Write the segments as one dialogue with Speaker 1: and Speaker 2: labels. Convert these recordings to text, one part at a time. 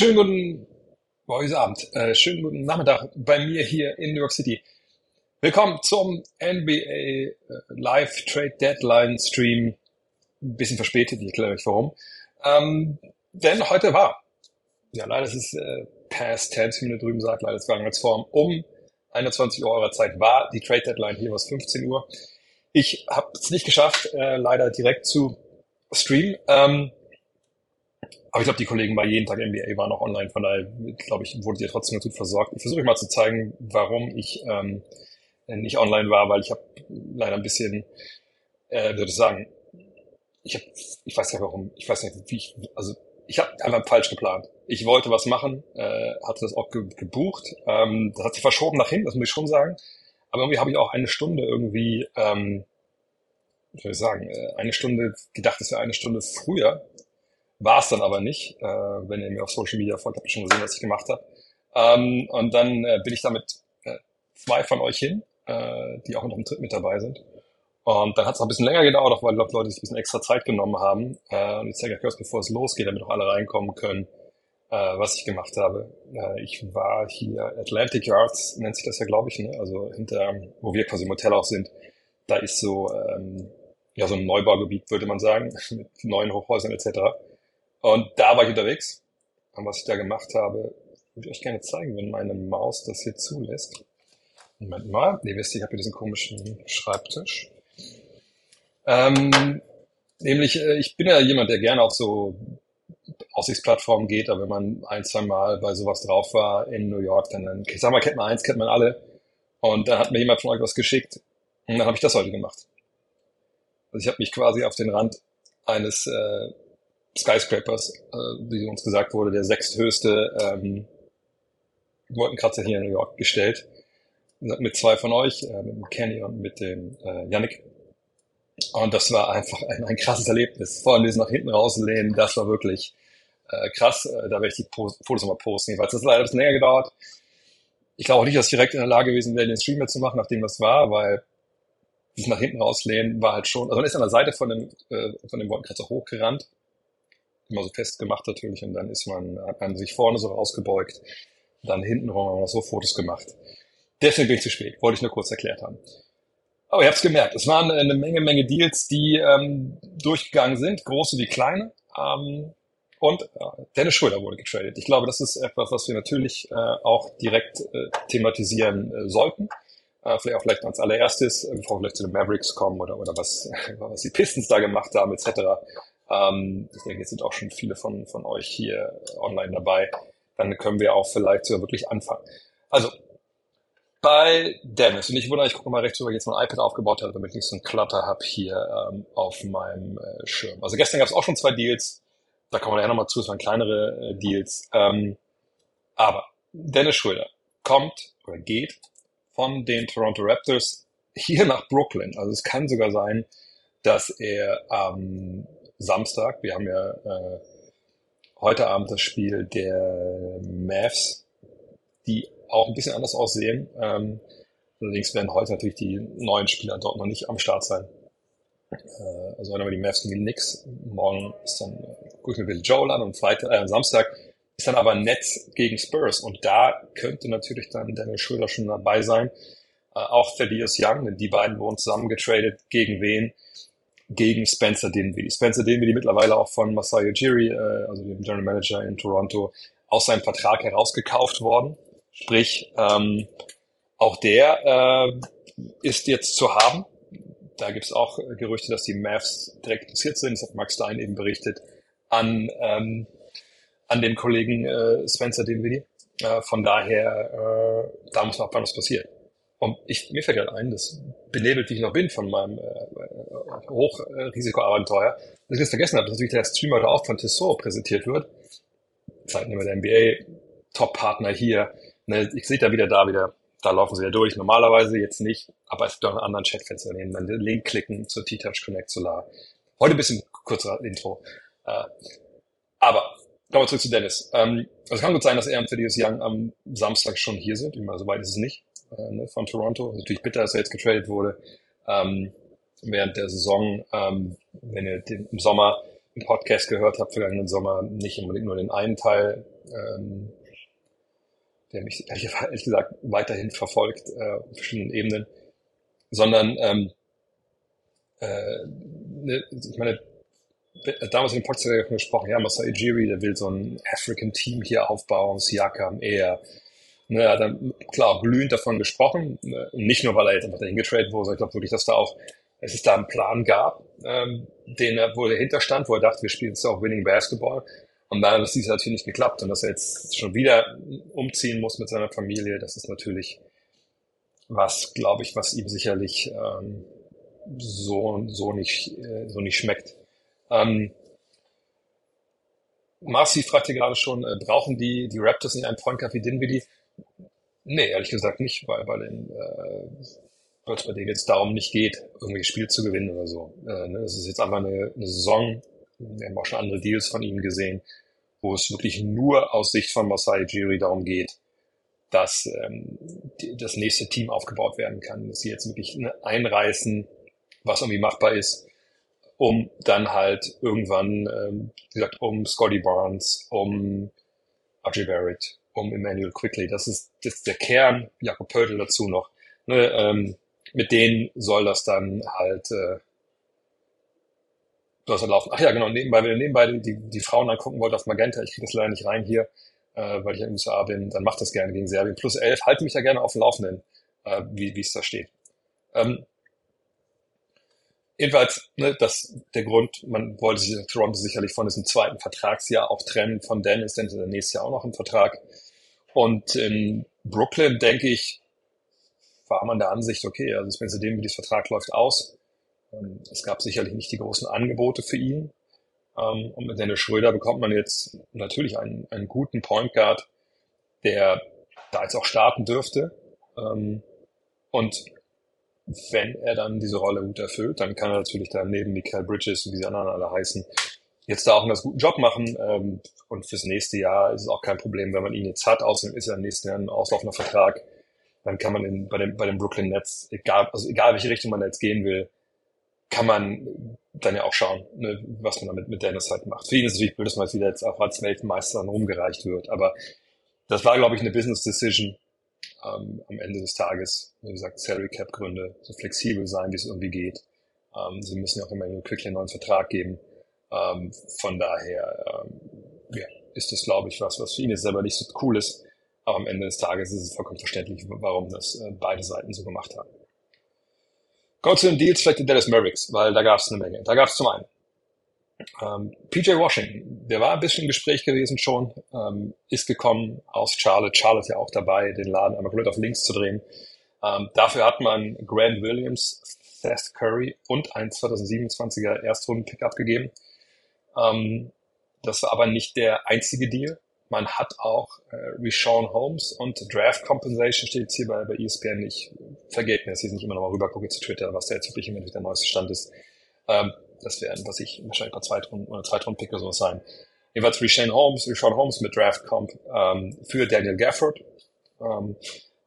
Speaker 1: Schönen guten, boah, Abend, äh, schönen guten Nachmittag bei mir hier in New York City. Willkommen zum NBA äh, Live Trade Deadline Stream. Ein bisschen verspätet, ich erkläre euch warum. Ähm, denn heute war, ja leider ist es äh, past 10, wie man drüben sagt, leider ist Vergangenheitsform, um 21 Uhr eurer Zeit war die Trade Deadline, hier war es 15 Uhr. Ich habe es nicht geschafft, äh, leider direkt zu streamen. Ähm, aber ich glaube, die Kollegen bei jeden Tag NBA waren auch online, von daher, glaube ich, wurdet ihr trotzdem gut versorgt. Ich versuche mal zu zeigen, warum ich ähm, nicht online war, weil ich habe leider ein bisschen, äh, würde sagen, ich habe, ich weiß nicht warum, ich weiß nicht, wie ich, also ich habe einfach falsch geplant. Ich wollte was machen, äh, hatte das auch ge gebucht. Ähm, das hat sich verschoben nach hinten, das muss ich schon sagen. Aber irgendwie habe ich auch eine Stunde irgendwie, ähm, soll ich sagen, äh, eine Stunde gedacht, es wäre eine Stunde früher. War es dann aber nicht. Äh, wenn ihr mir auf Social Media folgt, habt ihr schon gesehen, was ich gemacht habe. Ähm, und dann äh, bin ich damit äh, zwei von euch hin, äh, die auch noch im Tritt mit dabei sind. Und dann hat es ein bisschen länger gedauert, auch weil glaub, Leute sich ein bisschen extra Zeit genommen haben. Äh, und ich zeige euch kurz, bevor es losgeht, damit auch alle reinkommen können, äh, was ich gemacht habe. Äh, ich war hier Atlantic Yards, nennt sich das ja, glaube ich, ne? also hinter, wo wir quasi im Hotel auch sind. Da ist so, ähm, ja, so ein Neubaugebiet, würde man sagen, mit neuen Hochhäusern etc. Und da war ich unterwegs. Und was ich da gemacht habe, würde ich euch gerne zeigen, wenn meine Maus das hier zulässt. Moment mal, ihr wisst, ich habe hier diesen komischen Schreibtisch. Ähm, nämlich, äh, ich bin ja jemand, der gerne auf so Aussichtsplattformen geht, aber wenn man ein, zwei Mal bei sowas drauf war in New York, dann, dann ich sag mal, kennt man eins, kennt man alle. Und dann hat mir jemand von euch was geschickt. Und dann habe ich das heute gemacht. Also ich habe mich quasi auf den Rand eines äh, Skyscrapers, äh, wie uns gesagt wurde, der sechsthöchste ähm, Wolkenkratzer hier in New York gestellt. Mit zwei von euch, äh, mit dem Kenny und mit dem äh, Yannick. Und das war einfach ein, ein krasses Erlebnis. Vor allem dieses nach hinten rauslehnen, das war wirklich äh, krass. Äh, da werde ich die Post Fotos nochmal posten. Jedenfalls, das hat leider ein bisschen länger gedauert. Ich glaube auch nicht, dass ich direkt in der Lage gewesen wäre, den Stream zu machen, nachdem das war, weil dieses nach hinten rauslehnen war halt schon, also man ist an der Seite von dem, äh, von dem Wolkenkratzer hochgerannt immer so festgemacht natürlich und dann ist man, hat man sich vorne so rausgebeugt, dann hinten rum haben wir noch so Fotos gemacht. Deswegen bin ich zu spät, wollte ich nur kurz erklärt haben. Aber ihr habt es gemerkt, es waren eine Menge, Menge Deals, die ähm, durchgegangen sind, große wie kleine. Ähm, und äh, Dennis Schröder wurde getradet. Ich glaube, das ist etwas, was wir natürlich äh, auch direkt äh, thematisieren äh, sollten. Äh, vielleicht auch vielleicht als allererstes, äh, bevor wir vielleicht zu den Mavericks kommen oder, oder was, was die Pistons da gemacht haben, etc. Ähm, ich denke, jetzt sind auch schon viele von, von euch hier online dabei. Dann können wir auch vielleicht sogar wirklich anfangen. Also, bei Dennis, und ich wundere, ich gucke mal rechts, wo ich jetzt mein iPad aufgebaut habe, damit ich nicht so ein Clutter habe hier ähm, auf meinem äh, Schirm. Also gestern gab es auch schon zwei Deals, da kommen wir ja nochmal zu, es waren kleinere äh, Deals. Ähm, aber Dennis Schröder kommt oder geht von den Toronto Raptors hier nach Brooklyn. Also es kann sogar sein, dass er am Samstag. Wir haben ja äh, heute Abend das Spiel der Mavs, die auch ein bisschen anders aussehen. Ähm, allerdings werden heute natürlich die neuen Spieler dort noch nicht am Start sein. Äh, also wenn wir die Mavs gegen die Knicks, morgen ist dann, äh, gucke ich mir Bill Joel an und Freitag, äh, Samstag ist dann aber Nets gegen Spurs und da könnte natürlich dann Daniel Schröder schon dabei sein. Äh, auch Thaddeus Young, denn die beiden wurden zusammen getradet. Gegen wen? Gegen Spencer Dinwiddie. Spencer Dinwiddie mittlerweile auch von Masai Ujiri, äh, also dem General Manager in Toronto, aus seinem Vertrag herausgekauft worden. Sprich, ähm, auch der äh, ist jetzt zu haben. Da gibt es auch Gerüchte, dass die Mavs direkt interessiert sind. Das hat Max Stein eben berichtet an, ähm, an dem Kollegen äh, Spencer Dinwiddie. Äh, von daher, äh, da muss man abwarten, was passiert. Und ich, mir fällt gerade ein, das benebelt, wie ich noch bin von meinem äh, Hochrisikoabenteuer, dass ich das vergessen habe, dass natürlich der Stream heute auch von Tessot präsentiert wird. Zeitnehmer der NBA, Top-Partner hier. Ne, ich sehe da wieder da wieder, da laufen sie ja durch. Normalerweise jetzt nicht, aber es gibt auch einen anderen Chatfenster nehmen. Dann den Link klicken zur T-Touch Connect Solar. Heute ein bisschen kurzer Intro. Äh, aber wir zurück zu Dennis. Ähm, also es kann gut sein, dass er und Thaddeus Young am Samstag schon hier sind. Immer so weit ist es nicht äh, ne, von Toronto. Natürlich bitter, dass er jetzt getradet wurde. Ähm, während der Saison, ähm, wenn ihr den, im Sommer einen Podcast gehört habe vergangenen Sommer, nicht unbedingt nur den einen Teil, ähm, der mich ehrlich gesagt weiterhin verfolgt äh, auf verschiedenen Ebenen, sondern ähm, äh, ne, ich meine, damals in dem Podcast gesprochen, ja, Masai Ujiri, der will so ein African Team hier aufbauen, Siakam, er, ne, hat dann klar glühend davon gesprochen, ne, nicht nur, weil er jetzt einfach dahin getradet wurde, sondern ich glaube wirklich, dass da auch, es da einen Plan gab, ähm, den er, wo er dahinter stand, wo er dachte, wir spielen jetzt auch Winning Basketball. Und dann ist dies natürlich nicht geklappt und dass er jetzt schon wieder umziehen muss mit seiner Familie, das ist natürlich was, glaube ich, was ihm sicherlich ähm, so, so, nicht, äh, so nicht schmeckt. Ähm, Marcy fragte gerade schon, äh, brauchen die, die Raptors in einem Point wie Dinwiddie? Nee, ehrlich gesagt nicht, weil bei den äh, weil es bei denen jetzt darum nicht geht, irgendwie Spiel zu gewinnen oder so. Äh, ne? Ist jetzt einfach eine, eine Saison, wir haben auch schon andere Deals von ihnen gesehen, wo es wirklich nur aus Sicht von Masai Jiri darum geht, dass ähm, die, das nächste Team aufgebaut werden kann, dass sie jetzt wirklich ne, einreißen, was irgendwie machbar ist, um dann halt irgendwann, ähm, wie gesagt, um Scotty Barnes, um RJ Barrett, um Emmanuel Quickly. Das ist, das ist der Kern, Jakob Pöttl dazu noch. Ne, ähm, mit denen soll das dann halt äh, das laufen. Ach ja, genau, nebenbei, wenn ihr nebenbei die, die Frauen angucken wollt auf Magenta, ich kriege das leider nicht rein hier, äh, weil ich in den USA bin, dann macht das gerne gegen Serbien. Plus elf, halte mich da gerne auf dem Laufenden, äh, wie es da steht. Ähm, Jedenfalls, ne, das der Grund, man wollte sich Toronto sicherlich von diesem zweiten Vertragsjahr auch trennen von Dennis, denn ist nächstes Jahr auch noch ein Vertrag. Und in Brooklyn, denke ich, war man der Ansicht, okay, also Spencer Dinwiddie's Vertrag läuft aus. Ähm, es gab sicherlich nicht die großen Angebote für ihn. Ähm, und mit Dennis Schröder bekommt man jetzt natürlich einen, einen guten Point Guard, der da jetzt auch starten dürfte. Ähm, und wenn er dann diese Rolle gut erfüllt, dann kann er natürlich dann neben Michael Bridges und wie die anderen alle heißen, jetzt da auch einen ganz guten Job machen. Ähm, und fürs nächste Jahr ist es auch kein Problem, wenn man ihn jetzt hat. Außerdem ist er im nächsten Jahr ein auslaufender Vertrag. Dann kann man in, bei, den, bei den Brooklyn Nets, egal, also egal welche Richtung man jetzt gehen will, kann man dann ja auch schauen, ne, was man damit mit Dennis halt macht. Für ihn ist es natürlich blöd, dass man jetzt wieder jetzt auch als Weltmeister rumgereicht wird. Aber das war, glaube ich, eine Business Decision ähm, am Ende des Tages. Wie gesagt, Salary Cap Gründe, so flexibel sein, wie es irgendwie geht. Ähm, sie müssen ja auch immer quickly einen neuen Vertrag geben. Ähm, von daher ähm, ja, ist das, glaube ich, was, was für ihn jetzt selber nicht so cool ist. Aber am Ende des Tages ist es vollkommen verständlich, warum das äh, beide Seiten so gemacht haben. Kommen zu den Deals vielleicht die Dallas Mavericks, weil da gab es eine Menge. Da gab es zum einen ähm, PJ Washington, der war ein bisschen im Gespräch gewesen schon, ähm, ist gekommen aus Charlotte. Charlotte ja auch dabei, den Laden einmal komplett auf links zu drehen. Ähm, dafür hat man Grant Williams, Seth Curry und ein 2027er Erstrunden-Pickup gegeben. Ähm, das war aber nicht der einzige Deal. Man hat auch äh, Rishon Holmes und Draft Compensation steht jetzt hier bei, bei ESPN nicht. Vergeht mir, dass ich nicht immer noch mal rüber gucke zu Twitter, was da jetzt wirklich im Endeffekt der neueste Stand ist. Ähm, das werden, was ich, wahrscheinlich ein paar Zweitrunden oder Zweitrunden-Pick oder sowas sein. Jedenfalls Rishon Holmes, Rishon Holmes mit Draft Comp ähm, für Daniel Gafford ähm,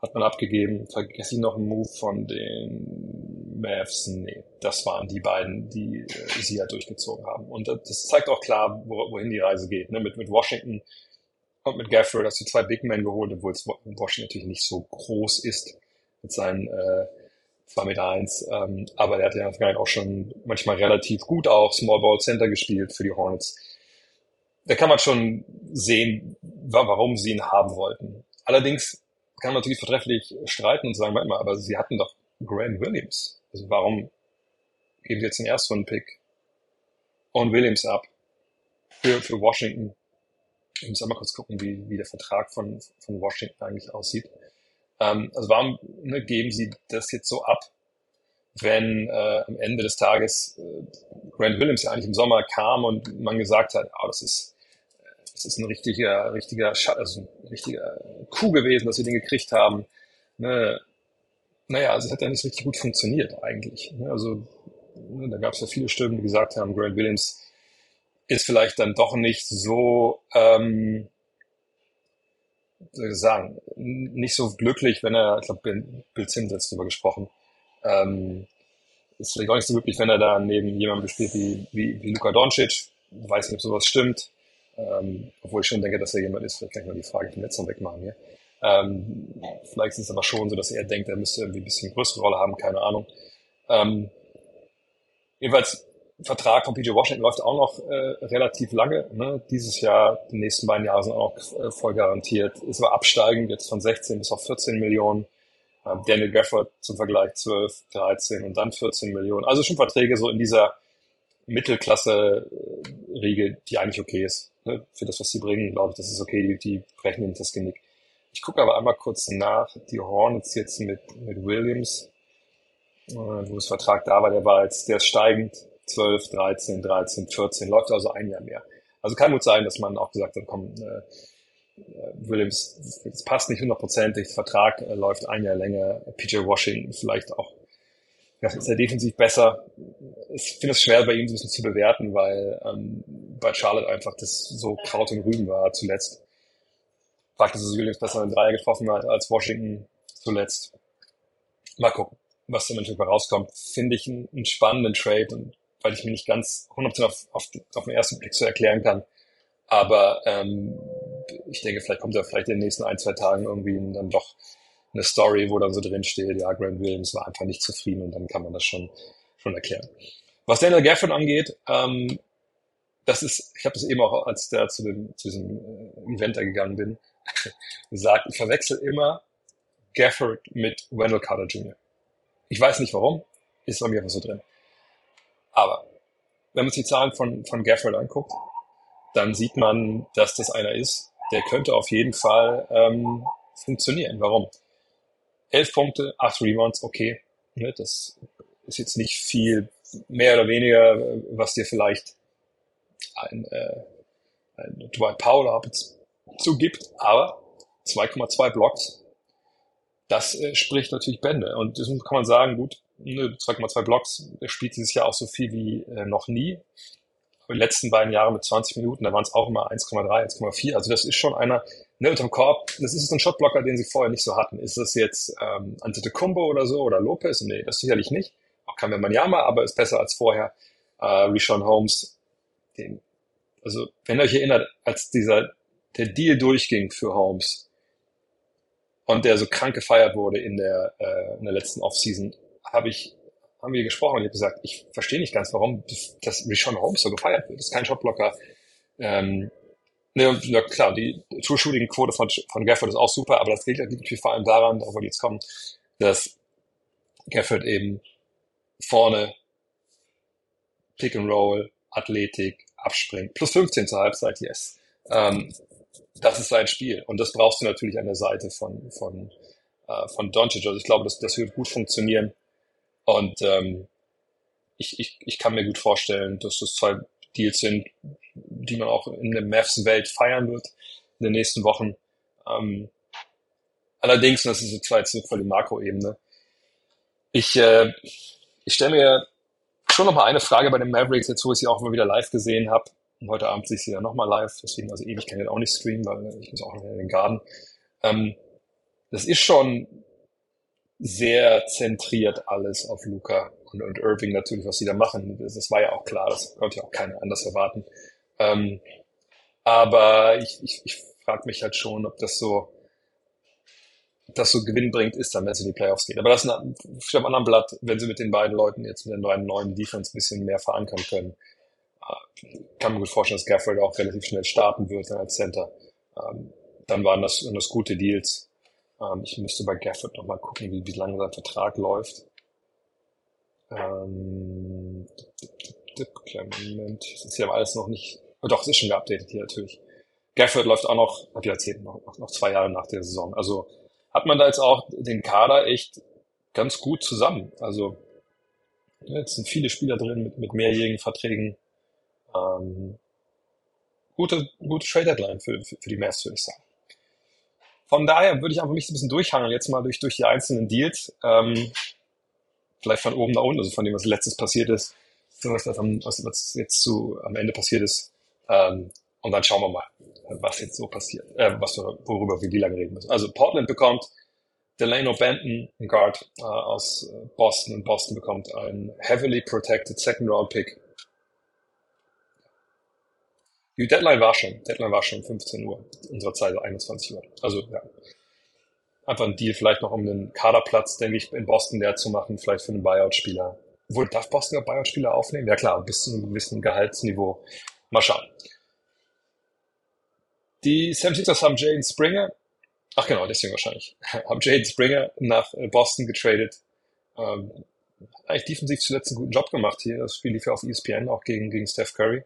Speaker 1: hat man abgegeben. Vergesse ich noch einen Move von den Mavs? Nee, das waren die beiden, die äh, sie ja durchgezogen haben. Und das zeigt auch klar, wo, wohin die Reise geht. Ne? Mit, mit Washington und mit Gafford hast du zwei Big Men geholt, obwohl es Washington natürlich nicht so groß ist mit seinen äh, 2 Meter eins, ähm, aber der hat ja in auch schon manchmal relativ gut auch Small Ball Center gespielt für die Hornets. Da kann man schon sehen, warum sie ihn haben wollten. Allerdings kann man natürlich vertrefflich streiten und sagen, warte mal, aber sie hatten doch Graham Williams. Also warum geben sie jetzt den Erstrunden-Pick und Williams ab für, für Washington? Ich muss einmal kurz gucken, wie, wie der Vertrag von, von Washington eigentlich aussieht. Ähm, also warum ne, geben Sie das jetzt so ab, wenn äh, am Ende des Tages äh, Grant Williams ja eigentlich im Sommer kam und man gesagt hat, oh, das ist das ist ein richtiger, richtiger, also ein richtiger Coup gewesen, dass wir den gekriegt haben. Ne, naja, also es hat ja nicht richtig gut funktioniert eigentlich. Ne, also ne, da gab es ja viele Stimmen, die gesagt haben, Grant Williams ist vielleicht dann doch nicht so ähm, soll ich sagen, nicht so glücklich, wenn er, ich glaube, Bill Sims hat darüber gesprochen, ähm, ist vielleicht auch nicht so glücklich, wenn er da neben jemandem spielt wie, wie, wie Luka Doncic, weiß nicht, ob sowas stimmt. Ähm, obwohl ich schon denke, dass er jemand ist, vielleicht kann ich mal die Frage vom letzten wegmachen hier. Ähm, vielleicht ist es aber schon so, dass er denkt, er müsste irgendwie ein bisschen größere Rolle haben, keine Ahnung. Ähm, jedenfalls, Vertrag von PJ Washington läuft auch noch äh, relativ lange. Ne? Dieses Jahr, die nächsten beiden Jahre sind auch noch äh, voll garantiert. Ist aber absteigend, jetzt von 16 bis auf 14 Millionen. Ähm, Daniel Gafford zum Vergleich 12, 13 und dann 14 Millionen. Also schon Verträge so in dieser Mittelklasse-Riege, die eigentlich okay ist. Ne? Für das, was sie bringen, glaube ich, das ist okay. Die, die brechen nicht das Genick. Ich gucke aber einmal kurz nach. Die Hornets jetzt mit, mit Williams, äh, wo das Vertrag da war, der war jetzt, der ist steigend. 12, 13, 13, 14, läuft also ein Jahr mehr. Also kann gut sein, dass man auch gesagt hat, komm, äh, äh Williams, das passt nicht hundertprozentig, der Vertrag äh, läuft ein Jahr länger, PJ Washington vielleicht auch ja, ist er defensiv besser. Ich finde es schwer, bei ihm so ein bisschen zu bewerten, weil ähm, bei Charlotte einfach das so Kraut und Rüben war zuletzt. Fakt ist, dass Williams besser einen Dreier getroffen hat als Washington zuletzt. Mal gucken, was da natürlich rauskommt. Finde ich einen, einen, spannenden Trade und weil ich mir nicht ganz 100% auf, auf, auf den ersten Blick so erklären kann. Aber ähm, ich denke, vielleicht kommt er vielleicht in den nächsten ein, zwei Tagen irgendwie dann doch eine Story, wo dann so drin steht, ja, Grant Williams war einfach nicht zufrieden und dann kann man das schon, schon erklären. Was Daniel Gafford angeht, ähm, das ist, ich habe das eben auch, als der zu, dem, zu diesem äh, Event da gegangen bin, gesagt, ich verwechsel immer Gafford mit Wendell Carter Jr. Ich weiß nicht warum, ist bei mir einfach so drin. Aber wenn man sich die Zahlen von, von Gafford anguckt, dann sieht man, dass das einer ist, der könnte auf jeden Fall ähm, funktionieren. Warum? elf Punkte, acht Rebounds, okay. Ne, das ist jetzt nicht viel mehr oder weniger, was dir vielleicht ein, äh, ein Dwight Powell zugibt, aber 2,2 Blocks, das äh, spricht natürlich Bände. Und das kann man sagen, gut, 2,2 Blocks, der spielt dieses Jahr auch so viel wie äh, noch nie die letzten beiden Jahre mit 20 Minuten, da waren es auch immer 1,3, 1,4. Also das ist schon einer, ne, unterm Korb, das ist ein Shotblocker, den sie vorher nicht so hatten. Ist das jetzt ähm, Antetokounmpo oder so oder Lopez? Nee, das sicherlich nicht. Auch kein Wembanyama, aber ist besser als vorher. Äh, Rishon Holmes, den, also wenn ihr euch erinnert, als dieser, der Deal durchging für Holmes und der so krank gefeiert wurde in der, äh, in der letzten Offseason, habe ich haben wir gesprochen und ich habe gesagt, ich verstehe nicht ganz, warum das Rishon Holmes so gefeiert wird. Das ist kein Shotblocker. Ähm, ne, klar, die True Shooting Quote von, von Gafford ist auch super, aber das liegt natürlich vor allem daran, darauf wir jetzt kommen, dass Gafford eben vorne Pick and Roll, Athletik, abspringt, plus 15 zur Halbzeit, yes. Ähm, das ist sein Spiel und das brauchst du natürlich an der Seite von, von, äh, von Doncic. Also ich glaube, das, das wird gut funktionieren. Und ähm, ich, ich, ich kann mir gut vorstellen, dass das zwei Deals sind, die man auch in der Mavs-Welt feiern wird in den nächsten Wochen. Ähm, allerdings, und das ist jetzt jetzt voll die Makroebene, ich, äh, ich stelle mir schon noch mal eine Frage bei den Mavericks, jetzt wo ich sie auch mal wieder live gesehen habe. Und heute Abend sehe ich sie ja nochmal live, deswegen, also ewig kann ich auch nicht streamen, weil ich muss auch noch in den Garten. Ähm, das ist schon sehr zentriert alles auf Luca und, und Irving natürlich, was sie da machen. Das, das war ja auch klar, das konnte ja auch keiner anders erwarten. Ähm, aber ich, ich, ich frage mich halt schon, ob das so das so Gewinn bringt, ist dann, wenn es in die Playoffs geht. Aber das ist ein, auf einem anderen Blatt, wenn sie mit den beiden Leuten jetzt mit den beiden neuen Defense ein bisschen mehr verankern können. Äh, kann man gut vorstellen, dass Gafford auch relativ schnell starten wird als Center. Ähm, dann waren das, waren das gute Deals. Ähm, ich müsste bei Gafford nochmal gucken, wie, wie lange sein Vertrag läuft. Ähm, kleinen Moment. Das ist ja alles noch nicht. Oh doch, es ist schon geupdatet hier natürlich. Gafford läuft auch noch, hab ich erzählt, noch, noch zwei Jahre nach der Saison. Also hat man da jetzt auch den Kader echt ganz gut zusammen. Also jetzt sind viele Spieler drin mit, mit mehrjährigen Verträgen. Ähm, gute, gute Trade Deadline für, für, für die Mavs, würde ich sagen. Von daher würde ich einfach mich ein bisschen durchhangeln, jetzt mal durch, durch die einzelnen Deals. Ähm, vielleicht von oben nach unten, also von dem, was letztes passiert ist, was, was, was jetzt zu, am Ende passiert ist. Ähm, und dann schauen wir mal, was jetzt so passiert, äh, was wir, worüber wir wie lange reden müssen. Also Portland bekommt Delano Benton, ein Guard äh, aus Boston, und Boston bekommt einen heavily protected Second Round Pick. Die Deadline war schon. Deadline war schon 15 Uhr. Unserer Zeit 21 Uhr. Also, ja. Einfach ein Deal vielleicht noch um einen Kaderplatz, denke ich, in Boston leer zu machen, vielleicht für einen Buyout-Spieler. Wo darf Boston ja Buyout-Spieler aufnehmen? Ja klar, bis zu einem gewissen Gehaltsniveau. Mal schauen. Die Sam Sixers haben Jaden Springer, ach genau, deswegen wahrscheinlich, haben Jaden Springer nach äh, Boston getradet. Ähm, eigentlich defensiv zuletzt einen guten Job gemacht hier. Das Spiel lief ja auf ESPN, auch gegen, gegen Steph Curry.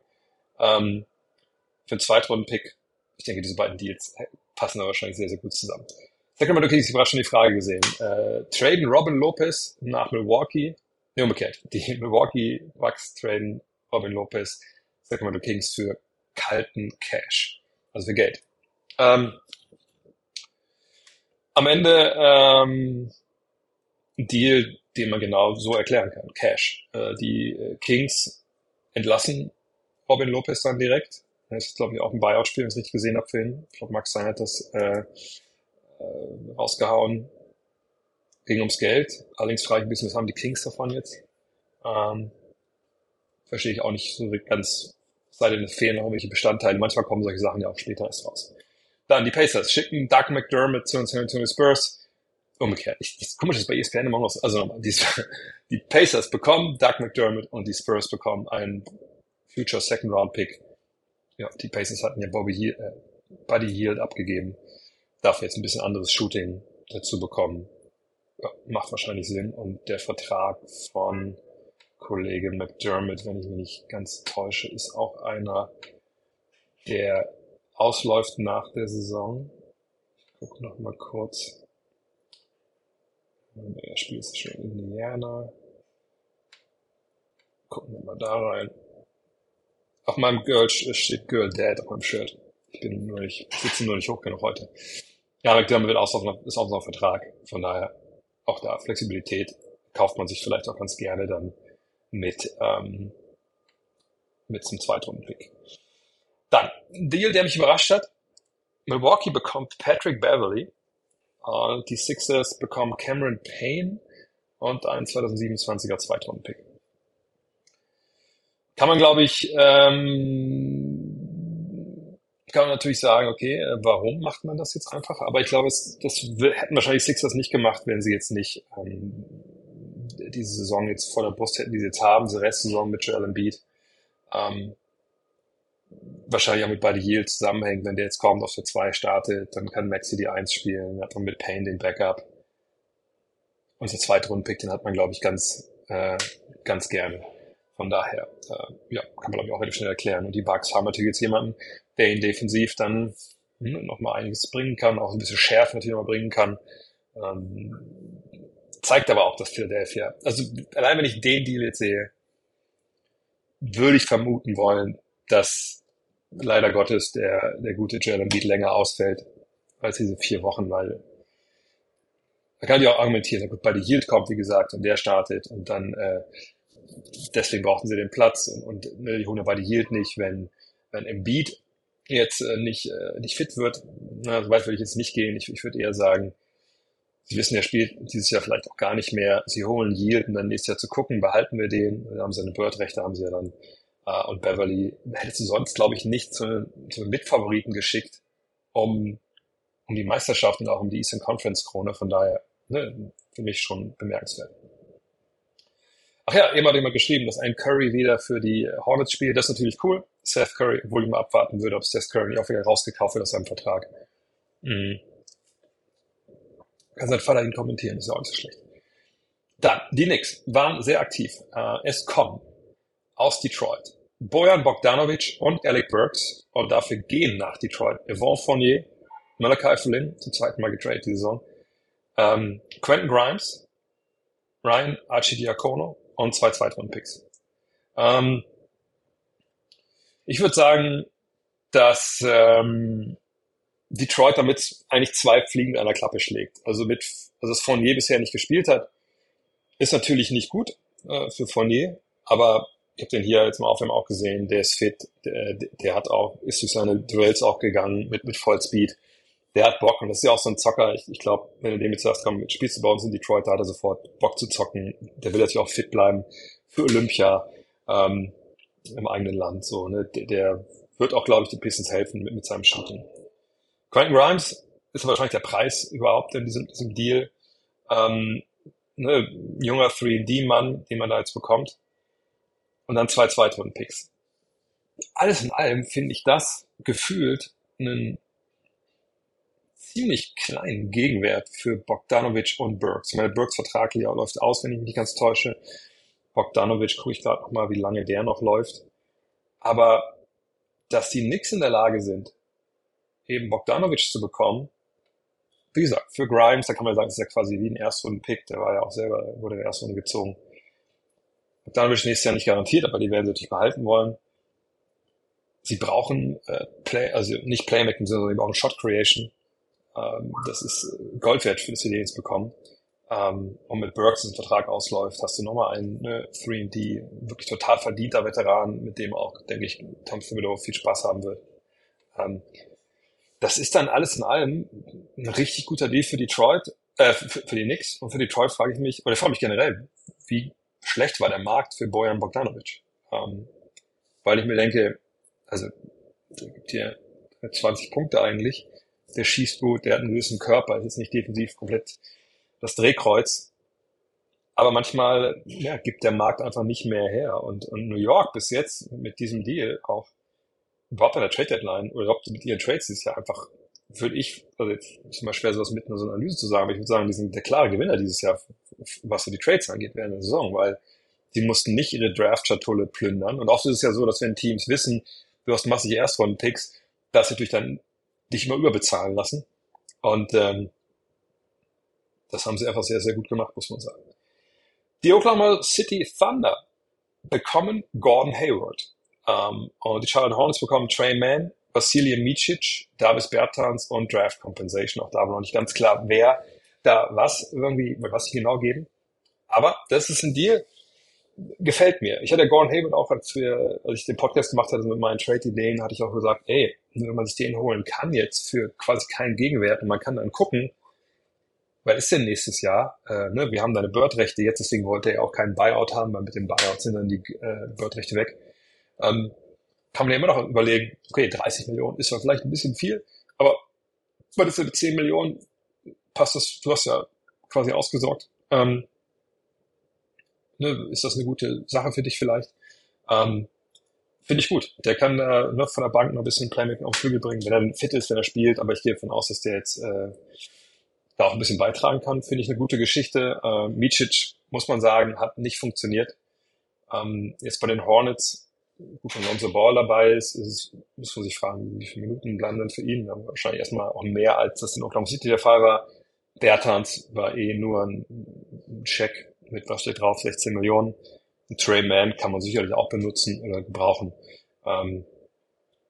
Speaker 1: Ähm, für einen Zweitrunden-Pick. Ich denke, diese beiden Deals passen da wahrscheinlich sehr, sehr gut zusammen. Sacramento Kings, ich habe schon die Frage gesehen. Äh, traden Robin Lopez nach Milwaukee. Ne, umgekehrt. Die Milwaukee Bucks traden Robin Lopez, Sacramento Kings für kalten Cash. Also für Geld. Ähm, am Ende ähm, Deal, den man genau so erklären kann. Cash. Äh, die äh, Kings entlassen Robin Lopez dann direkt. Das ist, glaube ich, auch ein Buyout-Spiel, wenn ich es richtig gesehen habe für ihn. Ich glaube, Max Stein hat das äh, äh, rausgehauen. Ging ums Geld. Allerdings frage ich ein bisschen, was haben die Kings davon jetzt? Ähm, verstehe ich auch nicht so ganz, sei denn, es fehlen noch irgendwelche Bestandteile. Manchmal kommen solche Sachen ja auch später erst raus. Dann die Pacers schicken Doug McDermott zu den San Antonio Spurs. Umgekehrt. Ich, das komisch ist bei ESPN immer so. Also nochmal, die, die Pacers bekommen Doug McDermott und die Spurs bekommen einen Future Second Round Pick. Ja, die Pacers hatten ja Bobby Yield, äh, Buddy Yield abgegeben. Dafür jetzt ein bisschen anderes Shooting dazu bekommen. Ja, macht wahrscheinlich Sinn. Und der Vertrag von Kollege McDermott, wenn ich mich nicht ganz täusche, ist auch einer, der ausläuft nach der Saison. Ich gucke noch mal kurz. Er spielt schon in Indiana. Gucken wir mal da rein. Auf meinem Girl steht Girl Dad auf meinem Shirt. Ich bin nur nicht, sitze nur nicht hoch genug heute. Ja, McDermott wird so, ist so ein Vertrag. Von daher auch da Flexibilität kauft man sich vielleicht auch ganz gerne dann mit, ähm, mit zum Zweitrunden-Pick. Dann, ein Deal, der mich überrascht hat. Milwaukee bekommt Patrick Beverly. Äh, die Sixers bekommen Cameron Payne und einen 2027er Zweitrunden-Pick. Kann man, glaube ich, ähm, kann man natürlich sagen, okay, äh, warum macht man das jetzt einfach? Aber ich glaube, das hätten wahrscheinlich Sixers nicht gemacht, wenn sie jetzt nicht ähm, diese Saison jetzt vor der Brust hätten, die sie jetzt haben, diese Restsaison mit Joel Embiid. Ähm, wahrscheinlich auch mit Buddy Yield zusammenhängt. Wenn der jetzt kommt, auf der 2 startet, dann kann Maxi die 1 spielen, hat man mit Payne den Backup. Und der zweite Rundpick, den hat man, glaube ich, ganz, äh, ganz gerne. Von daher, äh, ja, kann man, glaube ich, auch relativ schnell erklären. Und die Bugs haben natürlich jetzt jemanden, der ihn defensiv dann hm, nochmal einiges bringen kann, auch ein bisschen Schärfe natürlich nochmal bringen kann. Ähm, zeigt aber auch, dass Philadelphia, also allein wenn ich den Deal jetzt sehe, würde ich vermuten wollen, dass leider Gottes der, der gute Jalen Beat länger ausfällt als diese vier Wochen, weil da kann ich auch argumentieren, gut, die Yield kommt, wie gesagt, und der startet und dann äh, deswegen brauchten sie den Platz und, und ne, die holen die Yield nicht, wenn, wenn Embiid jetzt äh, nicht, äh, nicht fit wird, na, so weit würde ich jetzt nicht gehen. Ich, ich würde eher sagen, Sie wissen, er spielt dieses Jahr vielleicht auch gar nicht mehr. Sie holen Yield und dann nächstes Jahr zu gucken, behalten wir den. Da haben seine Bird-Rechte, haben sie ja dann. Äh, und Beverly hättest du sonst, glaube ich, nicht zu, zu Mitfavoriten geschickt, um, um die Meisterschaft und auch um die Eastern Conference Krone. Von daher, ne, für mich schon bemerkenswert. Ach ja, eben hat jemand geschrieben, dass ein Curry wieder für die Hornets spielt. Das ist natürlich cool. Seth Curry, obwohl ich mal abwarten würde, ob Seth Curry nicht auch wieder rausgekauft wird aus seinem Vertrag. Mhm. Kann sein Vater ihn kommentieren, ist ja auch nicht so schlecht. Dann, die Knicks waren sehr aktiv. Äh, es kommen aus Detroit Bojan Bogdanovic und Alec Burks und dafür gehen nach Detroit Yvonne Fournier, Malachi Flynn, zum zweiten Mal getradet die Saison, ähm, Quentin Grimes, Ryan Archidiakono und zwei Zweitrunden-Picks. Ähm, ich würde sagen, dass ähm, Detroit damit eigentlich zwei Fliegen in einer Klappe schlägt. Also mit, also das Fournier bisher nicht gespielt hat, ist natürlich nicht gut äh, für Fournier, aber ich habe den hier jetzt mal auf dem auch gesehen, der ist fit, der, der hat auch, ist durch seine Duells auch gegangen mit, mit Vollspeed. Der hat Bock und das ist ja auch so ein Zocker. Ich, ich glaube, wenn du dem jetzt sagst, komm, spielst du bei uns in Detroit, da hat er sofort Bock zu zocken. Der will natürlich auch fit bleiben für Olympia ähm, im eigenen Land. So, ne? Der, der wird auch, glaube ich, den Pistons helfen mit, mit seinem Shooting. Quentin Grimes ist wahrscheinlich der Preis überhaupt in diesem, diesem Deal. Ähm, ne, junger 3D-Mann, den man da jetzt bekommt. Und dann zwei Zweitrunden-Picks. Alles in allem finde ich das gefühlt einen ziemlich kleinen Gegenwert für Bogdanovic und Burks. Ich meine, Burks Vertrag hier läuft aus, wenn ich mich nicht ganz täusche. Bogdanovic gucke ich gerade noch mal, wie lange der noch läuft. Aber dass die nix in der Lage sind, eben Bogdanovic zu bekommen, wie gesagt, für Grimes, da kann man sagen, das ist ja quasi wie ein Erstrunden-Pick, der war ja auch selber, wurde in der ersten Runde gezogen. Bogdanovic nächstes Jahr nicht garantiert, aber die werden sie natürlich behalten wollen. Sie brauchen äh, Play, also nicht Playmaking, sondern sie brauchen Shot Creation. Ähm, das ist Gold wert für das sie jetzt bekommen. Ähm, und mit Burks ein Vertrag ausläuft, hast du nochmal einen ne, 3D, wirklich total verdienter Veteran, mit dem auch, denke ich, Tom Thibodeau viel Spaß haben wird. Ähm, das ist dann alles in allem ein richtig guter Deal für Detroit, äh, für, für die Knicks. Und für Detroit frage ich mich, oder ich frage mich generell, wie schlecht war der Markt für Bojan Bogdanovic? Ähm, weil ich mir denke, also, der gibt hier 20 Punkte eigentlich, der schießt gut, der hat einen gewissen Körper, ist jetzt nicht defensiv komplett das Drehkreuz. Aber manchmal ja, gibt der Markt einfach nicht mehr her. Und, und New York bis jetzt mit diesem Deal auch überhaupt an der Trade Deadline oder überhaupt mit ihren Trades ist ja einfach, würde ich, also jetzt ist immer schwer, sowas mit einer so einer Analyse zu sagen, aber ich würde sagen, die sind der klare Gewinner dieses Jahr, was so die Trades angeht während der Saison, weil die mussten nicht ihre Draft-Schatulle plündern. Und oft ist es ja so, dass wenn Teams wissen, du hast massige Erstrunden-Picks, dass sie durch dann dich immer überbezahlen lassen. Und ähm, das haben sie einfach sehr, sehr gut gemacht, muss man sagen. Die Oklahoma City Thunder bekommen Gordon Hayward. Ähm, und die Charlotte Hornets bekommen Trey Mann, Vasilij Micic, Davis Bertans und Draft Compensation. Auch da war noch nicht ganz klar, wer da was irgendwie, was sie genau geben. Aber das ist ein Deal, gefällt mir. Ich hatte Gordon Hayward auch, als wir, als ich den Podcast gemacht hatte mit meinen Trade-Ideen, hatte ich auch gesagt, ey, wenn man sich den holen kann jetzt für quasi keinen Gegenwert und man kann dann gucken, weil ist denn nächstes Jahr? Äh, ne, wir haben deine Bird-Rechte jetzt, deswegen wollte er auch keinen Buyout haben, weil mit dem Buyout sind dann die äh, Bird-Rechte weg. Ähm, kann man ja immer noch überlegen, okay, 30 Millionen ist zwar vielleicht ein bisschen viel, aber bei dieser 10 Millionen passt das, du hast ja quasi ausgesorgt. Ähm, ne, ist das eine gute Sache für dich vielleicht? Ähm, Finde ich gut. Der kann äh, ne, von der Bank noch ein bisschen Playmaking auf Flügel bringen, wenn er fit ist, wenn er spielt, aber ich gehe davon aus, dass der jetzt äh, da auch ein bisschen beitragen kann, finde ich eine gute Geschichte. Äh, Micic, muss man sagen, hat nicht funktioniert. Ähm, jetzt bei den Hornets, gut, wenn Lonzo Ball dabei ist, ist es, muss man sich fragen, wie viele Minuten bleiben denn für ihn? Ja, wahrscheinlich erstmal auch mehr, als das in Oklahoma City der Fall war. Bertans war eh nur ein, ein Check mit, was steht drauf, 16 Millionen. Trey Mann kann man sicherlich auch benutzen oder gebrauchen. Ähm,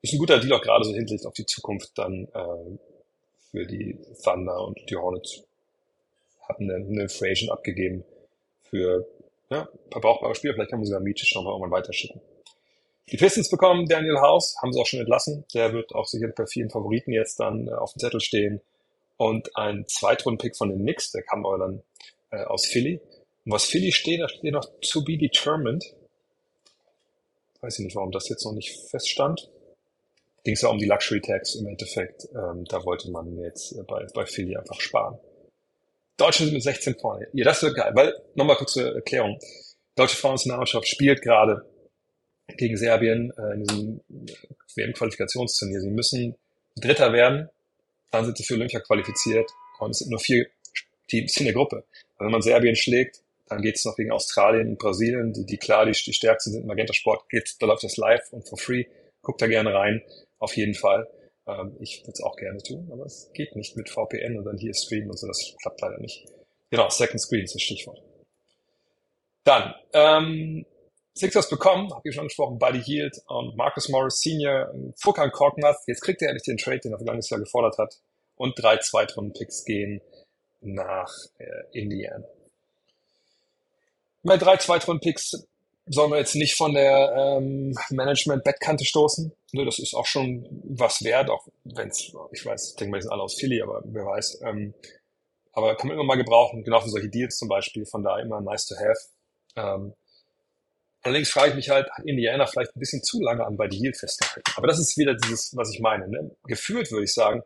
Speaker 1: ist ein guter Deal auch gerade so hinsichtlich auf die Zukunft dann äh, für die Thunder und die Hornets hatten eine, eine Agent abgegeben für ja, ein paar brauchbare Spieler. Vielleicht kann man sogar Mietsch noch mal irgendwann weiterschicken. Die Pistons bekommen Daniel House, haben sie auch schon entlassen. Der wird auch sicherlich bei vielen Favoriten jetzt dann äh, auf dem Zettel stehen. Und ein Zweitrunden-Pick von den Knicks, der kam aber dann äh, aus Philly. Und was Philly steht, da steht noch to be determined. Weiß ich nicht, warum das jetzt noch nicht feststand ging es ja um die Luxury Tax im Endeffekt. Ähm, da wollte man jetzt äh, bei, bei Philly einfach sparen. Deutschland sind mit 16 vorne. Ja, das wird geil, weil, nochmal kurz zur Erklärung. Deutsche Frauennationalmannschaft spielt gerade gegen Serbien äh, in diesem WM-Qualifikationsturnier. Sie müssen Dritter werden, dann sind sie für Olympia qualifiziert und es sind nur vier Teams in der Gruppe. Und wenn man Serbien schlägt, dann geht es noch gegen Australien und Brasilien, die, die klar die, die stärksten sind. Magenta Sport geht, da läuft das live und for free. Guckt da gerne rein. Auf jeden Fall. Ähm, ich würde es auch gerne tun, aber es geht nicht mit VPN und dann hier streamen und so. Das klappt leider nicht. Genau, Second Screen ist das Stichwort. Dann, ähm, Sixers bekommen, habe ich schon gesprochen, Buddy Yield und Marcus Morris Senior, Furkan Korkmaz. Jetzt kriegt er endlich den Trade, den er vergangenes Jahr gefordert hat. Und drei Zweitrunden-Picks gehen nach äh, Indiana. Bei drei Zweitrunden-Picks sollen wir jetzt nicht von der ähm, Management-Bettkante stoßen. Ne, das ist auch schon was wert, auch wenn es, ich weiß, ich denke mal, die sind alle aus Philly, aber wer weiß. Ähm, aber kann man immer mal gebrauchen, genau für solche Deals zum Beispiel, von da immer nice to have. Ähm, Allerdings frage ich mich halt, hat Indiana vielleicht ein bisschen zu lange an Buddy Yield festgehalten? Aber das ist wieder dieses, was ich meine. Ne? Gefühlt würde ich sagen,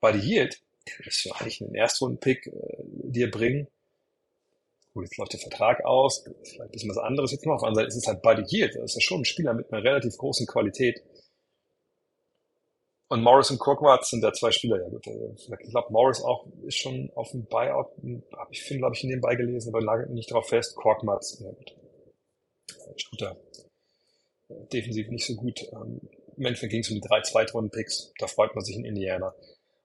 Speaker 1: Buddy Yield, müsste eigentlich einen Erstrunden-Pick äh, dir bringen. Gut, jetzt läuft der Vertrag aus, vielleicht ein bisschen was anderes. Jetzt noch auf der anderen Seite ist es halt Buddy Yield. Das ist ja schon ein Spieler mit einer relativ großen Qualität. Und Morris und Korkmaz sind da zwei Spieler. Ja gut, äh, ich glaube, Morris auch ist schon auf dem Buyout, habe ich Film, glaube ich, nebenbei gelesen, aber lag nicht darauf fest. Korkmaz, ja gut. Shooter. Defensiv nicht so gut. Ähm, Im Endeffekt ging es um die drei Zweitrunden-Picks. Da freut man sich in Indiana.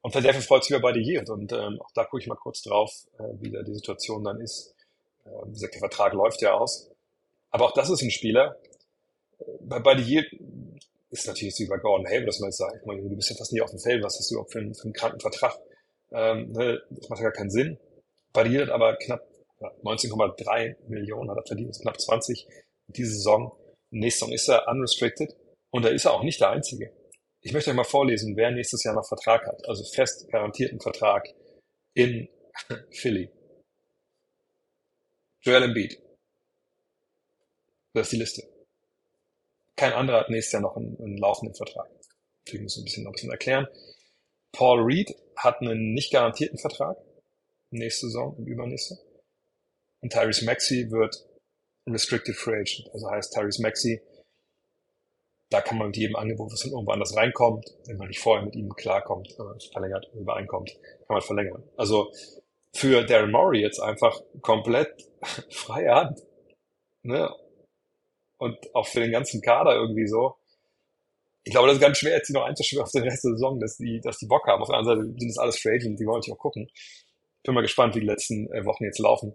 Speaker 1: Und Philadelphia freut sich über beide Yield. Und ähm, auch da gucke ich mal kurz drauf, äh, wie da die Situation dann ist. Äh, wie gesagt, der Vertrag läuft ja aus. Aber auch das ist ein Spieler. Äh, bei beide Yield ist natürlich so bei Gordon Hayward, dass man jetzt sagt, du bist ja fast nie auf dem Feld, was hast du überhaupt für einen, für einen kranken Vertrag? Ähm, ne, das macht ja gar keinen Sinn. Bei hat aber knapp 19,3 Millionen hat er verdient, ist knapp 20 diese Saison. Nächste Saison ist er unrestricted und da ist er auch nicht der Einzige. Ich möchte euch mal vorlesen, wer nächstes Jahr noch Vertrag hat, also fest garantierten Vertrag in Philly. Joel Embiid. Das ist die Liste. Kein anderer hat nächstes Jahr noch einen, einen laufenden Vertrag. Ich muss ein bisschen, noch ein bisschen erklären. Paul Reed hat einen nicht garantierten Vertrag. Nächste Saison und übernächste. Und Tyrese Maxey wird Restricted Free Agent. Also heißt Tyrese Maxey, da kann man mit jedem Angebot, was dann irgendwo anders reinkommt, wenn man nicht vorher mit ihm klarkommt, äh, verlängert, übereinkommt, kann man verlängern. Also für Darren Murray jetzt einfach komplett freie Hand. Ne? Und auch für den ganzen Kader irgendwie so. Ich glaube, das ist ganz schwer, jetzt die noch einzuschwören auf den Rest der Saison, dass die, dass die Bock haben. Auf der anderen Seite sind das alles Free Agent, die wollen sich auch gucken. Bin mal gespannt, wie die letzten äh, Wochen jetzt laufen.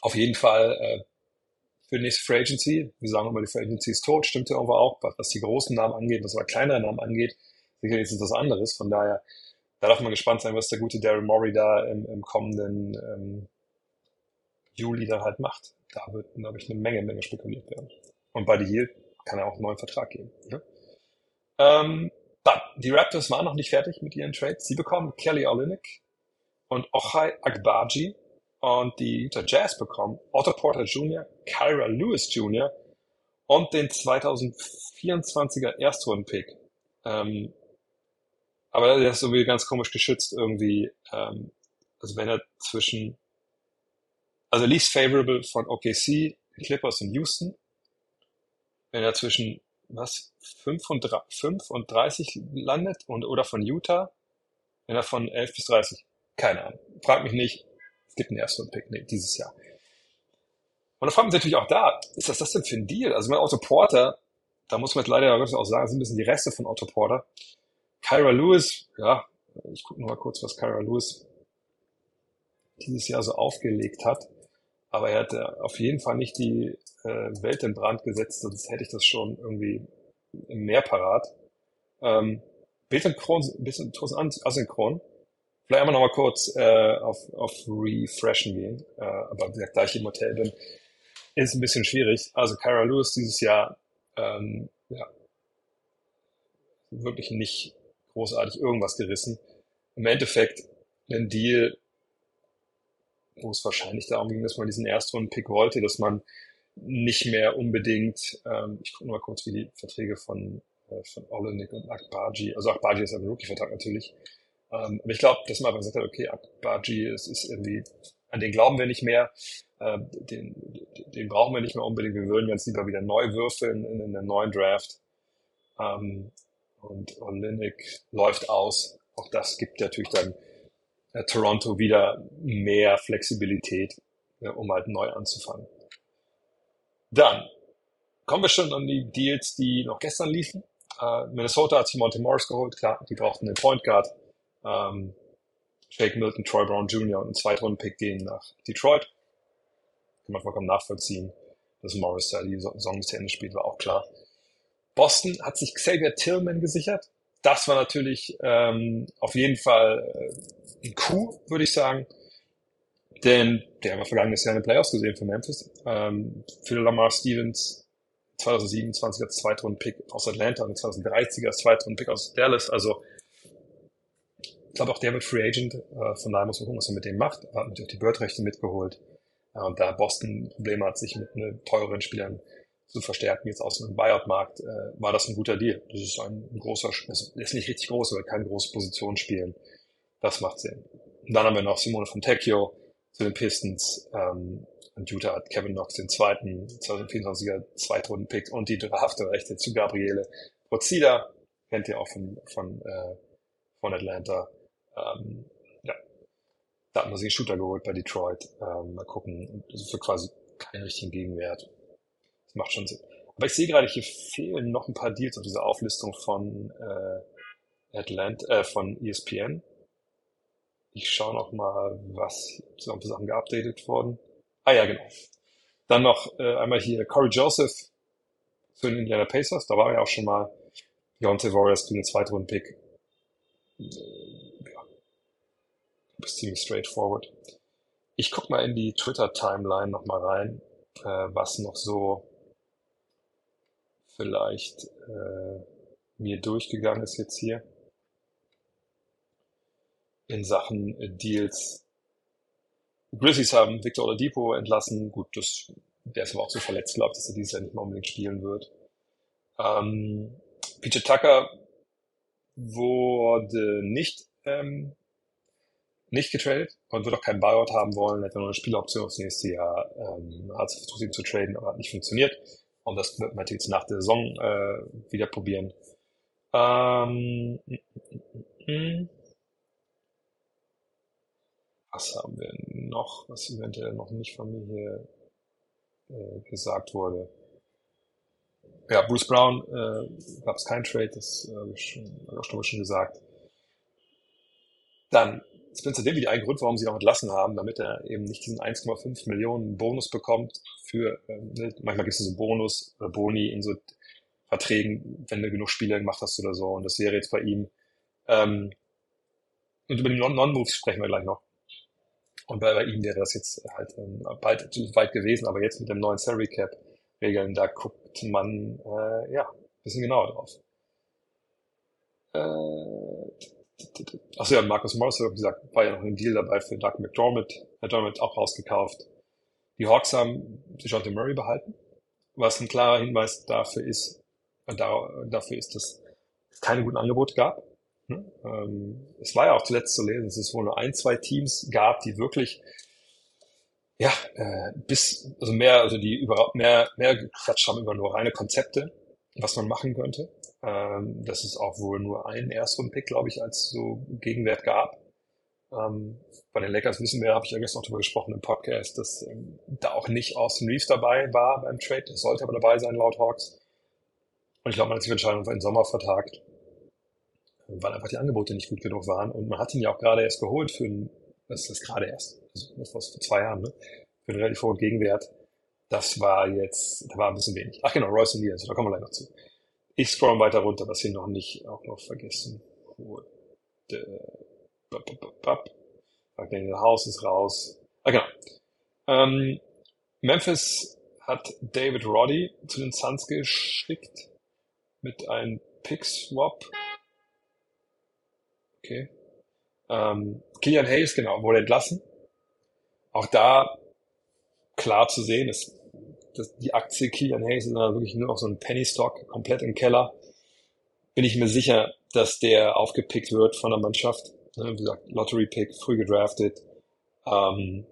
Speaker 1: Auf jeden Fall äh, für die nächste Free Agency. Wir sagen immer, die Free Agency ist tot, stimmt ja irgendwo auch, was die großen Namen angeht, was aber kleinere Namen angeht. Sicherlich ist es was anderes. Von daher, da darf man gespannt sein, was der gute Daryl Morey da im, im kommenden ähm, Juli dann halt macht. Da wird, glaube ich, eine Menge, Menge spekuliert werden. Und bei The Yield kann er auch einen neuen Vertrag geben. Ne? Ähm, dann, die Raptors waren noch nicht fertig mit ihren Trades. Sie bekommen Kelly Olynyk und Ochai Agbaji und die Utah Jazz bekommen Otto Porter Jr., Kyra Lewis Jr. und den 2024er Erstrunden-Pick. Ähm, aber der ist irgendwie ganz komisch geschützt irgendwie. Ähm, also wenn er zwischen, also least favorable von OKC, Clippers und Houston, wenn er zwischen was 5 und, 3, 5 und 30 landet und oder von Utah, wenn er von 11 bis 30, keine Ahnung, frag mich nicht, gibt einen Erstrunden-Pick nee, dieses Jahr. Und da fragt man sich natürlich auch da, ist das das denn für ein Deal? Also mit Otto Porter, da muss man jetzt leider auch sagen, sind ein bisschen die Reste von Otto Porter. Kyra Lewis, ja, ich gucke noch mal kurz, was Kyra Lewis dieses Jahr so aufgelegt hat. Aber er hat auf jeden Fall nicht die äh, Welt in Brand gesetzt, sonst hätte ich das schon irgendwie mehr parat. Ähm, ein bisschen asynchron. Vielleicht einmal noch mal kurz äh, auf, auf Refreshen gehen, äh, aber wie gesagt, da ich im Hotel bin, ist ein bisschen schwierig. Also Kyra Lewis dieses Jahr ähm, ja, wirklich nicht großartig irgendwas gerissen. Im Endeffekt ein Deal, wo es wahrscheinlich darum ging, dass man diesen Erstrunden-Pick wollte, dass man nicht mehr unbedingt, ähm, ich gucke mal kurz, wie die Verträge von, äh, von Olenek und Akbaji, also Akbaji ist ein Rookie-Vertrag natürlich, ähm, aber ich glaube, dass man einfach gesagt hat, okay, Akbaji, es ist irgendwie, an den glauben wir nicht mehr, äh, den, den brauchen wir nicht mehr unbedingt, wir würden jetzt lieber wieder neu würfeln in, in, in neuen Draft. Ähm, und Olinik läuft aus. Auch das gibt natürlich dann äh, Toronto wieder mehr Flexibilität, ja, um halt neu anzufangen. Dann kommen wir schon an die Deals, die noch gestern liefen. Äh, Minnesota hat sich Monte Morris geholt, klar, die brauchten einen Point Guard ähm, Jake Milton, Troy Brown Jr. und einen Zweitrunden-Pick gehen nach Detroit. Kann man vollkommen nachvollziehen, dass Morris da die Saison zu Ende spielt, war auch klar. Boston hat sich Xavier Tillman gesichert. Das war natürlich ähm, auf jeden Fall äh, ein Coup, würde ich sagen. Denn der wir vergangenes Jahr in den Playoffs gesehen für Memphis. Ähm, für Lamar Stevens 2027er Zweitrunden-Pick aus Atlanta und 2030er Zweitrunden-Pick aus Dallas. Also glaube auch der wird Free Agent, äh, von daher muss man gucken, was er mit dem macht. Er hat natürlich auch die Bird-Rechte mitgeholt. Und da Boston Probleme hat, sich mit ne, teureren Spielern zu verstärken, jetzt aus einem Buyout-Markt, äh, war das ein guter Deal. Das ist ein, großer, also ist nicht richtig groß, aber keine große Position spielen. Das macht Sinn. Und dann haben wir noch Simone Fontecchio zu den Pistons. Ähm, und Utah hat Kevin Knox den zweiten 2024er Zweitrunden-Pick und die Draftrechte zu Gabriele Prozida. Kennt ihr auch von, von, äh, von Atlanta. Ähm, ja, da hat man sich einen Shooter geholt bei Detroit. Ähm, mal gucken. Also für quasi keinen richtigen Gegenwert. Das macht schon Sinn. Aber ich sehe gerade, hier fehlen noch ein paar Deals auf dieser Auflistung von äh, Atlanta, äh, von ESPN. Ich schaue noch mal, was so ein paar Sachen geupdatet worden. Ah ja, genau. Dann noch äh, einmal hier Corey Joseph zu den Indiana Pacers. Da war er ja auch schon mal. Deontay Warriors kriegen einen Zweitrunden-Pick. Äh, ja. Das ist ziemlich straightforward. Ich guck mal in die Twitter-Timeline noch mal rein, äh, was noch so vielleicht äh, mir durchgegangen ist jetzt hier in Sachen äh, Deals. Grizzlies haben Victor Oladipo entlassen. Gut, das, der ist aber auch so verletzt, glaube dass er dieses Jahr nicht mehr unbedingt spielen wird. Ähm, PJ Tucker wurde nicht, ähm, nicht getradet und wird auch keinen Buyout haben wollen. Er hat nur eine Spieloption aufs nächste Jahr. Ähm, hat versucht, ihn zu traden, aber hat nicht funktioniert. Und das wird man jetzt nach der Saison äh, wieder probieren. Ähm, mm, mm, mm, was haben wir noch, was eventuell noch nicht von mir hier äh, gesagt wurde? Ja, Bruce Brown äh, gab es kein Trade, das äh, habe ich schon, hab ich schon gesagt. Dann Spencer Dinwiddie, ein Grund, warum sie ihn auch entlassen haben, damit er eben nicht diesen 1,5 Millionen Bonus bekommt für, ähm, ne, manchmal gibt es so Bonus oder Boni in so Verträgen, wenn du genug Spiele gemacht hast oder so. Und das wäre jetzt bei ihm. Ähm, und über die Non-Moves sprechen wir gleich noch. Und bei, bei ihm wäre das jetzt halt ähm, bald weit gewesen, aber jetzt mit dem neuen Salary Cap Regeln, da guckt man äh, ja ein bisschen genauer drauf. Äh, Achso, ja, Marcus Morris, wie gesagt, war ja noch ein Deal dabei für Doug McDermott, McDermott auch rausgekauft. Die Hawks haben DeJounte Murray behalten, was ein klarer Hinweis dafür ist, äh, dafür ist, dass es keine guten Angebote gab. Ne? Ähm, es war ja auch zuletzt zu lesen, dass es wohl nur ein, zwei Teams gab, die wirklich ja, äh, bis, also mehr, also die überhaupt mehr, mehr gequatscht haben über nur reine Konzepte, was man machen könnte. Ähm, dass es auch wohl nur einen Erstrunden-Pick, glaube ich, als so Gegenwert gab. Ähm, bei den Lakers wissen wir, habe ich ja gestern auch darüber gesprochen im Podcast, dass ähm, da auch nicht Austin Reeves dabei war beim Trade. Das sollte aber dabei sein, laut Hawks. Und ich glaube, man hat sich Entscheidung für den Sommer vertagt weil einfach die Angebote nicht gut genug waren. Und man hat ihn ja auch gerade erst geholt für ein, das ist gerade erst, also das war vor zwei Jahren, ne? für einen relativ hohen Gegenwert. Das war jetzt, da war ein bisschen wenig. Ach genau, Royce O'Neill, da kommen wir gleich noch zu. Ich scroll weiter runter, was hier noch nicht auch noch vergessen wurde. Daniel House ist raus. Ah, genau. Ähm, Memphis hat David Roddy zu den Suns geschickt mit einem Pick-Swap Okay. Ähm, Kilian Hayes, genau, wurde entlassen. Auch da klar zu sehen, ist, dass die Aktie Kilian Hayes ist wirklich nur noch so ein Penny Stock, komplett im Keller. Bin ich mir sicher, dass der aufgepickt wird von der Mannschaft. Ne, wie gesagt, Lottery Pick, früh gedraftet. Ähm,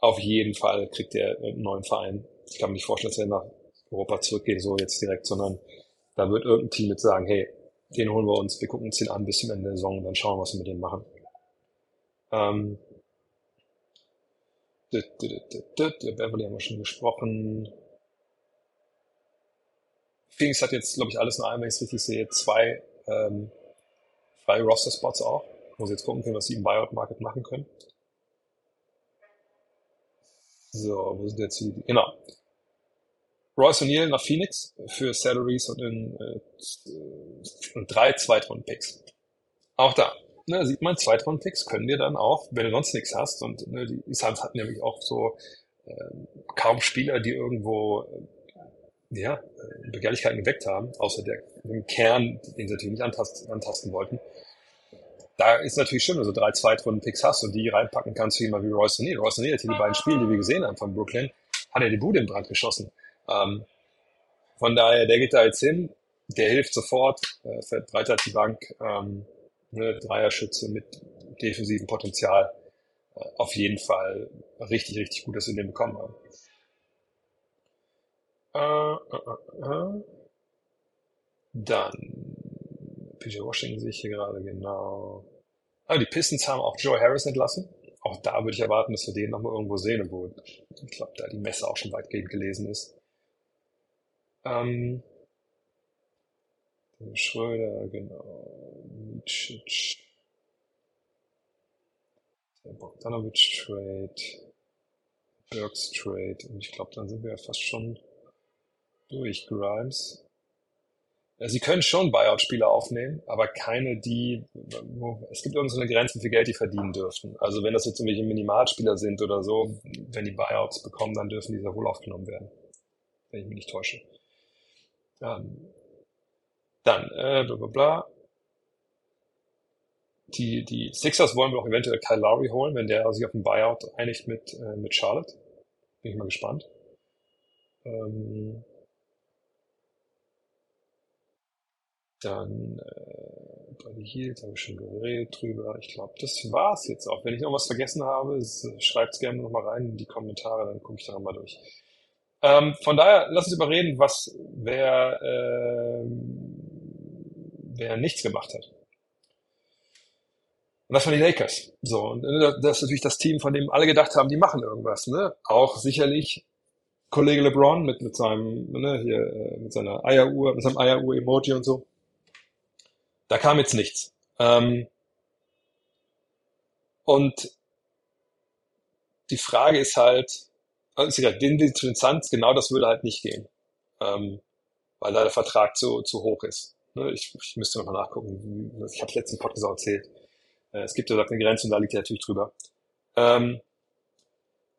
Speaker 1: auf jeden Fall kriegt er einen neuen Verein. Ich kann mir nicht vorstellen, dass er nach Europa zurückgeht, so jetzt direkt, sondern da wird irgendein Team mit sagen, hey, den holen wir uns, wir gucken uns den an bis zum Ende der Saison und dann schauen wir, was wir mit dem machen. Ähm, der Beverly haben wir schon gesprochen. Phoenix hat jetzt, glaube ich, alles in allem, wenn ich es richtig sehe, zwei ähm, freie Roster-Spots auch, sie jetzt gucken können, was sie im Buyout-Market machen können. So, wo sind jetzt die? Genau. Royce O'Neill nach Phoenix für Salaries und in äh, drei Zweitrunden-Picks. Auch da ne, sieht man, Zweitrunden-Picks können dir dann auch, wenn du sonst nichts hast, und ne, die Suns hatten nämlich auch so äh, kaum Spieler, die irgendwo äh, ja, Begehrlichkeiten geweckt haben, außer der, dem Kern, den sie natürlich nicht antasten, antasten wollten. Da ist natürlich schön, wenn du so drei Zweitrunden-Picks hast und die reinpacken kannst, wie jemand wie Royce O'Neill. Royce O'Neill hat hier die beiden Spiele, die wir gesehen haben von Brooklyn, hat er die Bude in Brand geschossen. Ähm, von daher, der geht da jetzt hin, der hilft sofort, äh, verbreitert die Bank, ähm, ne, Dreierschütze mit defensivem Potenzial. Äh, auf jeden Fall richtig, richtig gut, dass wir den bekommen haben. Äh, äh. Dann PJ Washington sehe ich hier gerade genau. Aber die Pistons haben auch Joe Harris entlassen. Auch da würde ich erwarten, dass wir den nochmal irgendwo sehen, obwohl ich glaube, da die Messe auch schon weitgehend gelesen ist. Ähm, Schröder, genau. Micic. Der Bogdanovic Trade. Burks Trade. Und ich glaube, dann sind wir ja fast schon durch. Grimes. Ja, sie können schon Buyout-Spieler aufnehmen, aber keine, die, es gibt irgendeine Grenze, wie viel Geld die verdienen dürfen. Also wenn das jetzt irgendwelche Minimalspieler sind oder so, wenn die Buyouts bekommen, dann dürfen die sehr wohl aufgenommen werden. Wenn ich mich nicht täusche. Ähm, dann, äh, bla, bla, bla. Die, die Sixers wollen wir auch eventuell Kyle Lowry holen, wenn der sich auf ein Buyout einigt mit, äh, mit Charlotte. Bin ich mal gespannt. Ähm, Dann äh, Buddy Heels habe ich schon geredet drüber. Ich glaube, das war's jetzt auch. Wenn ich noch was vergessen habe, schreibt es gerne nochmal rein in die Kommentare, dann gucke ich da nochmal durch. Ähm, von daher, lass uns überreden, was wer, äh, wer nichts gemacht hat. Und das waren die Lakers. So, und äh, das ist natürlich das Team, von dem alle gedacht haben, die machen irgendwas. Ne? Auch sicherlich Kollege LeBron mit, mit seinem, ne, hier, äh, mit seiner Eieruhr, mit seinem Eieruhr-Emoji und so. Da kam jetzt nichts. Ähm, und die Frage ist halt, also ist egal, den Suns, genau das würde halt nicht gehen, ähm, weil da der Vertrag zu, zu hoch ist. Ne, ich, ich müsste nochmal nachgucken. Ich habe letzten Podcast auch erzählt. Äh, es gibt ja eine Grenze und da liegt er natürlich drüber. Ähm,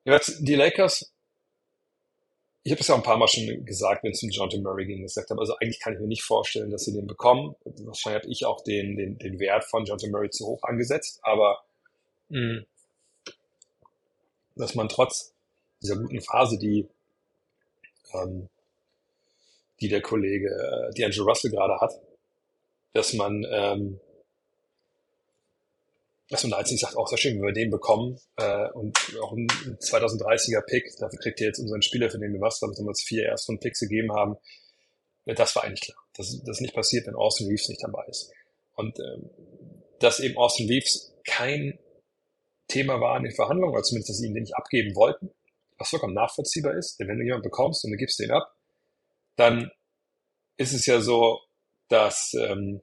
Speaker 1: die Lakers ich habe es ja ein paar Mal schon gesagt, wenn es um John. Murray ging, gesagt habe, also eigentlich kann ich mir nicht vorstellen, dass sie den bekommen. Wahrscheinlich habe ich auch den, den, den Wert von John. Murray zu hoch angesetzt, aber mh, hm, dass man trotz dieser guten Phase, die, ähm, die der Kollege äh, D'Angelo Russell gerade hat, dass man ähm, dass man da jetzt nicht sagt, auch sehr schön, wenn wir den bekommen äh, und auch ein 2030er Pick, dafür kriegt ihr jetzt unseren Spieler, für den wir was, damit wir uns vier erst von Picks gegeben haben. Das war eigentlich klar. Das, das ist nicht passiert, wenn Austin Reeves nicht dabei ist. Und ähm, dass eben Austin Reeves kein Thema war in den Verhandlungen, oder zumindest, dass sie ihn nicht abgeben wollten, was vollkommen nachvollziehbar ist, denn wenn du jemanden bekommst und du gibst den ab, dann ist es ja so, dass ähm,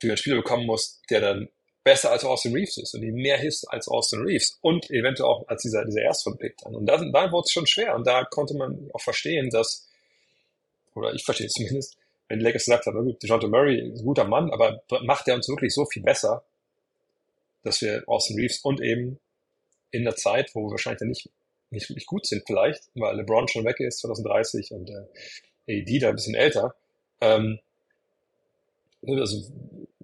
Speaker 1: du einen Spieler bekommen musst, der dann besser als Austin Reeves ist und die mehr Hits als Austin Reeves und eventuell auch als dieser, dieser Erstrunden-Pick dann. Und da, da wurde es schon schwer und da konnte man auch verstehen, dass, oder ich verstehe es zumindest, wenn die Lakers gesagt haben, gut, DeJounte Murray ist ein guter Mann, aber macht er uns wirklich so viel besser, dass wir Austin Reeves und eben in der Zeit, wo wir wahrscheinlich dann nicht, nicht wirklich gut sind vielleicht, weil LeBron schon weg ist, 2030 und äh, AD da ein bisschen älter, ähm, also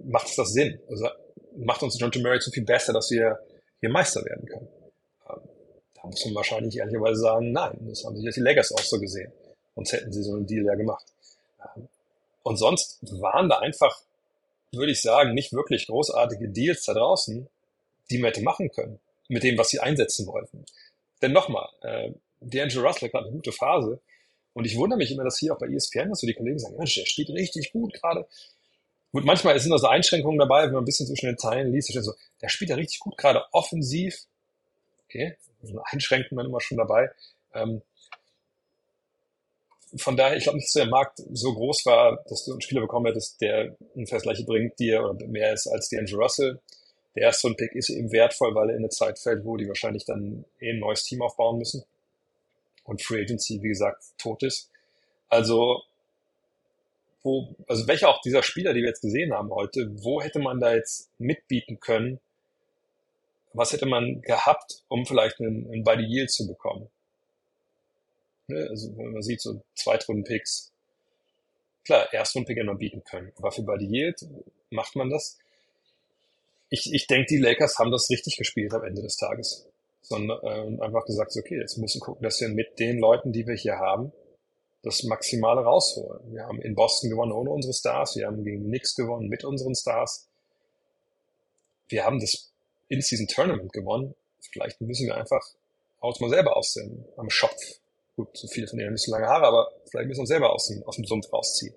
Speaker 1: macht es das Sinn. Also macht uns John T. Murray zu viel besser, dass wir hier Meister werden können. Ähm, da muss man wahrscheinlich ehrlicherweise sagen, nein, das haben sich die Lakers auch so gesehen. Sonst hätten sie so einen Deal ja gemacht. Ähm, und sonst waren da einfach, würde ich sagen, nicht wirklich großartige Deals da draußen, die man hätte machen können, mit dem, was sie einsetzen wollten. Denn nochmal, äh, D'Angelo Russell hat eine gute Phase. Und ich wundere mich immer, dass hier auch bei ESPN, dass so die Kollegen sagen, Mensch, der spielt richtig gut gerade. Gut, manchmal sind da so Einschränkungen dabei, wenn man ein bisschen zwischen den Zeilen liest, so, der spielt ja richtig gut, gerade offensiv. Okay, so Einschränkungen immer schon dabei. Ähm, von daher, ich glaube nicht, dass der Markt so groß war, dass du einen Spieler bekommen hättest, der ungefähr das gleiche bringt dir oder mehr ist als D'Angelo Russell. Der erste Pick ist eben wertvoll, weil er in eine Zeit fällt, wo die wahrscheinlich dann eh ein neues Team aufbauen müssen. Und Free Agency, wie gesagt, tot ist. Also wo, also welcher auch dieser Spieler, die wir jetzt gesehen haben heute, wo hätte man da jetzt mitbieten können? Was hätte man gehabt, um vielleicht einen, einen Buddy Yield zu bekommen? Ne? Also wenn man sieht, so Zweitrunden-Picks. Klar, Erstrunden-Pick hätte man bieten können. Aber für Buddy Yield macht man das. Ich, ich denke, die Lakers haben das richtig gespielt am Ende des Tages. Sondern äh, einfach gesagt, okay, jetzt müssen gucken, dass wir mit den Leuten, die wir hier haben, das Maximale rausholen. Wir haben in Boston gewonnen ohne unsere Stars, wir haben gegen Knicks gewonnen mit unseren Stars. Wir haben das In-Season Tournament gewonnen. Vielleicht müssen wir einfach aus mal selber aussehen, am Schopf. Gut, so viele von denen haben nicht so lange Haare, aber vielleicht müssen wir uns selber aus dem, aus dem Sumpf rausziehen.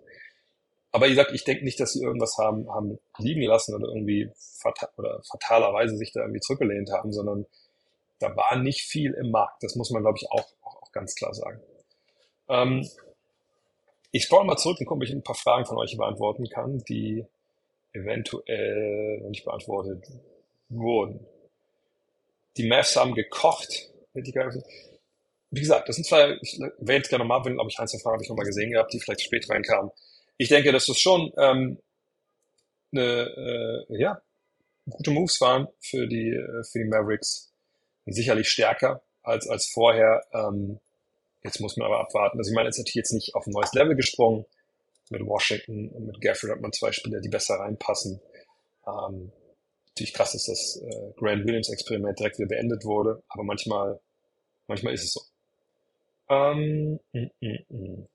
Speaker 1: Aber wie gesagt, ich denke nicht, dass sie irgendwas haben, haben liegen lassen oder irgendwie fata oder fatalerweise sich da irgendwie zurückgelehnt haben, sondern da war nicht viel im Markt. Das muss man, glaube ich, auch, auch, auch ganz klar sagen. Ähm, ich scroll mal zurück und gucke, ob ich ein paar Fragen von euch beantworten kann, die eventuell noch nicht beantwortet wurden. Die Mavs haben gekocht. Wie gesagt, das sind zwei, ich werde jetzt gerne nochmal, wenn, glaube ich, ein, zwei Fragen habe ich nochmal gesehen gehabt, die vielleicht spät reinkamen. Ich denke, dass das schon ähm, eine, äh, ja, gute Moves waren für die, äh, für die Mavericks. Sicherlich stärker als, als vorher. Ähm, Jetzt muss man aber abwarten. Also ich meine, jetzt hat jetzt nicht auf ein neues Level gesprungen. Mit Washington und mit Gafford hat man zwei Spieler, die besser reinpassen. Ähm, natürlich krass, dass das äh, Grant Williams Experiment direkt wieder beendet wurde, aber manchmal, manchmal ist es so. Ähm, mm, mm, mm.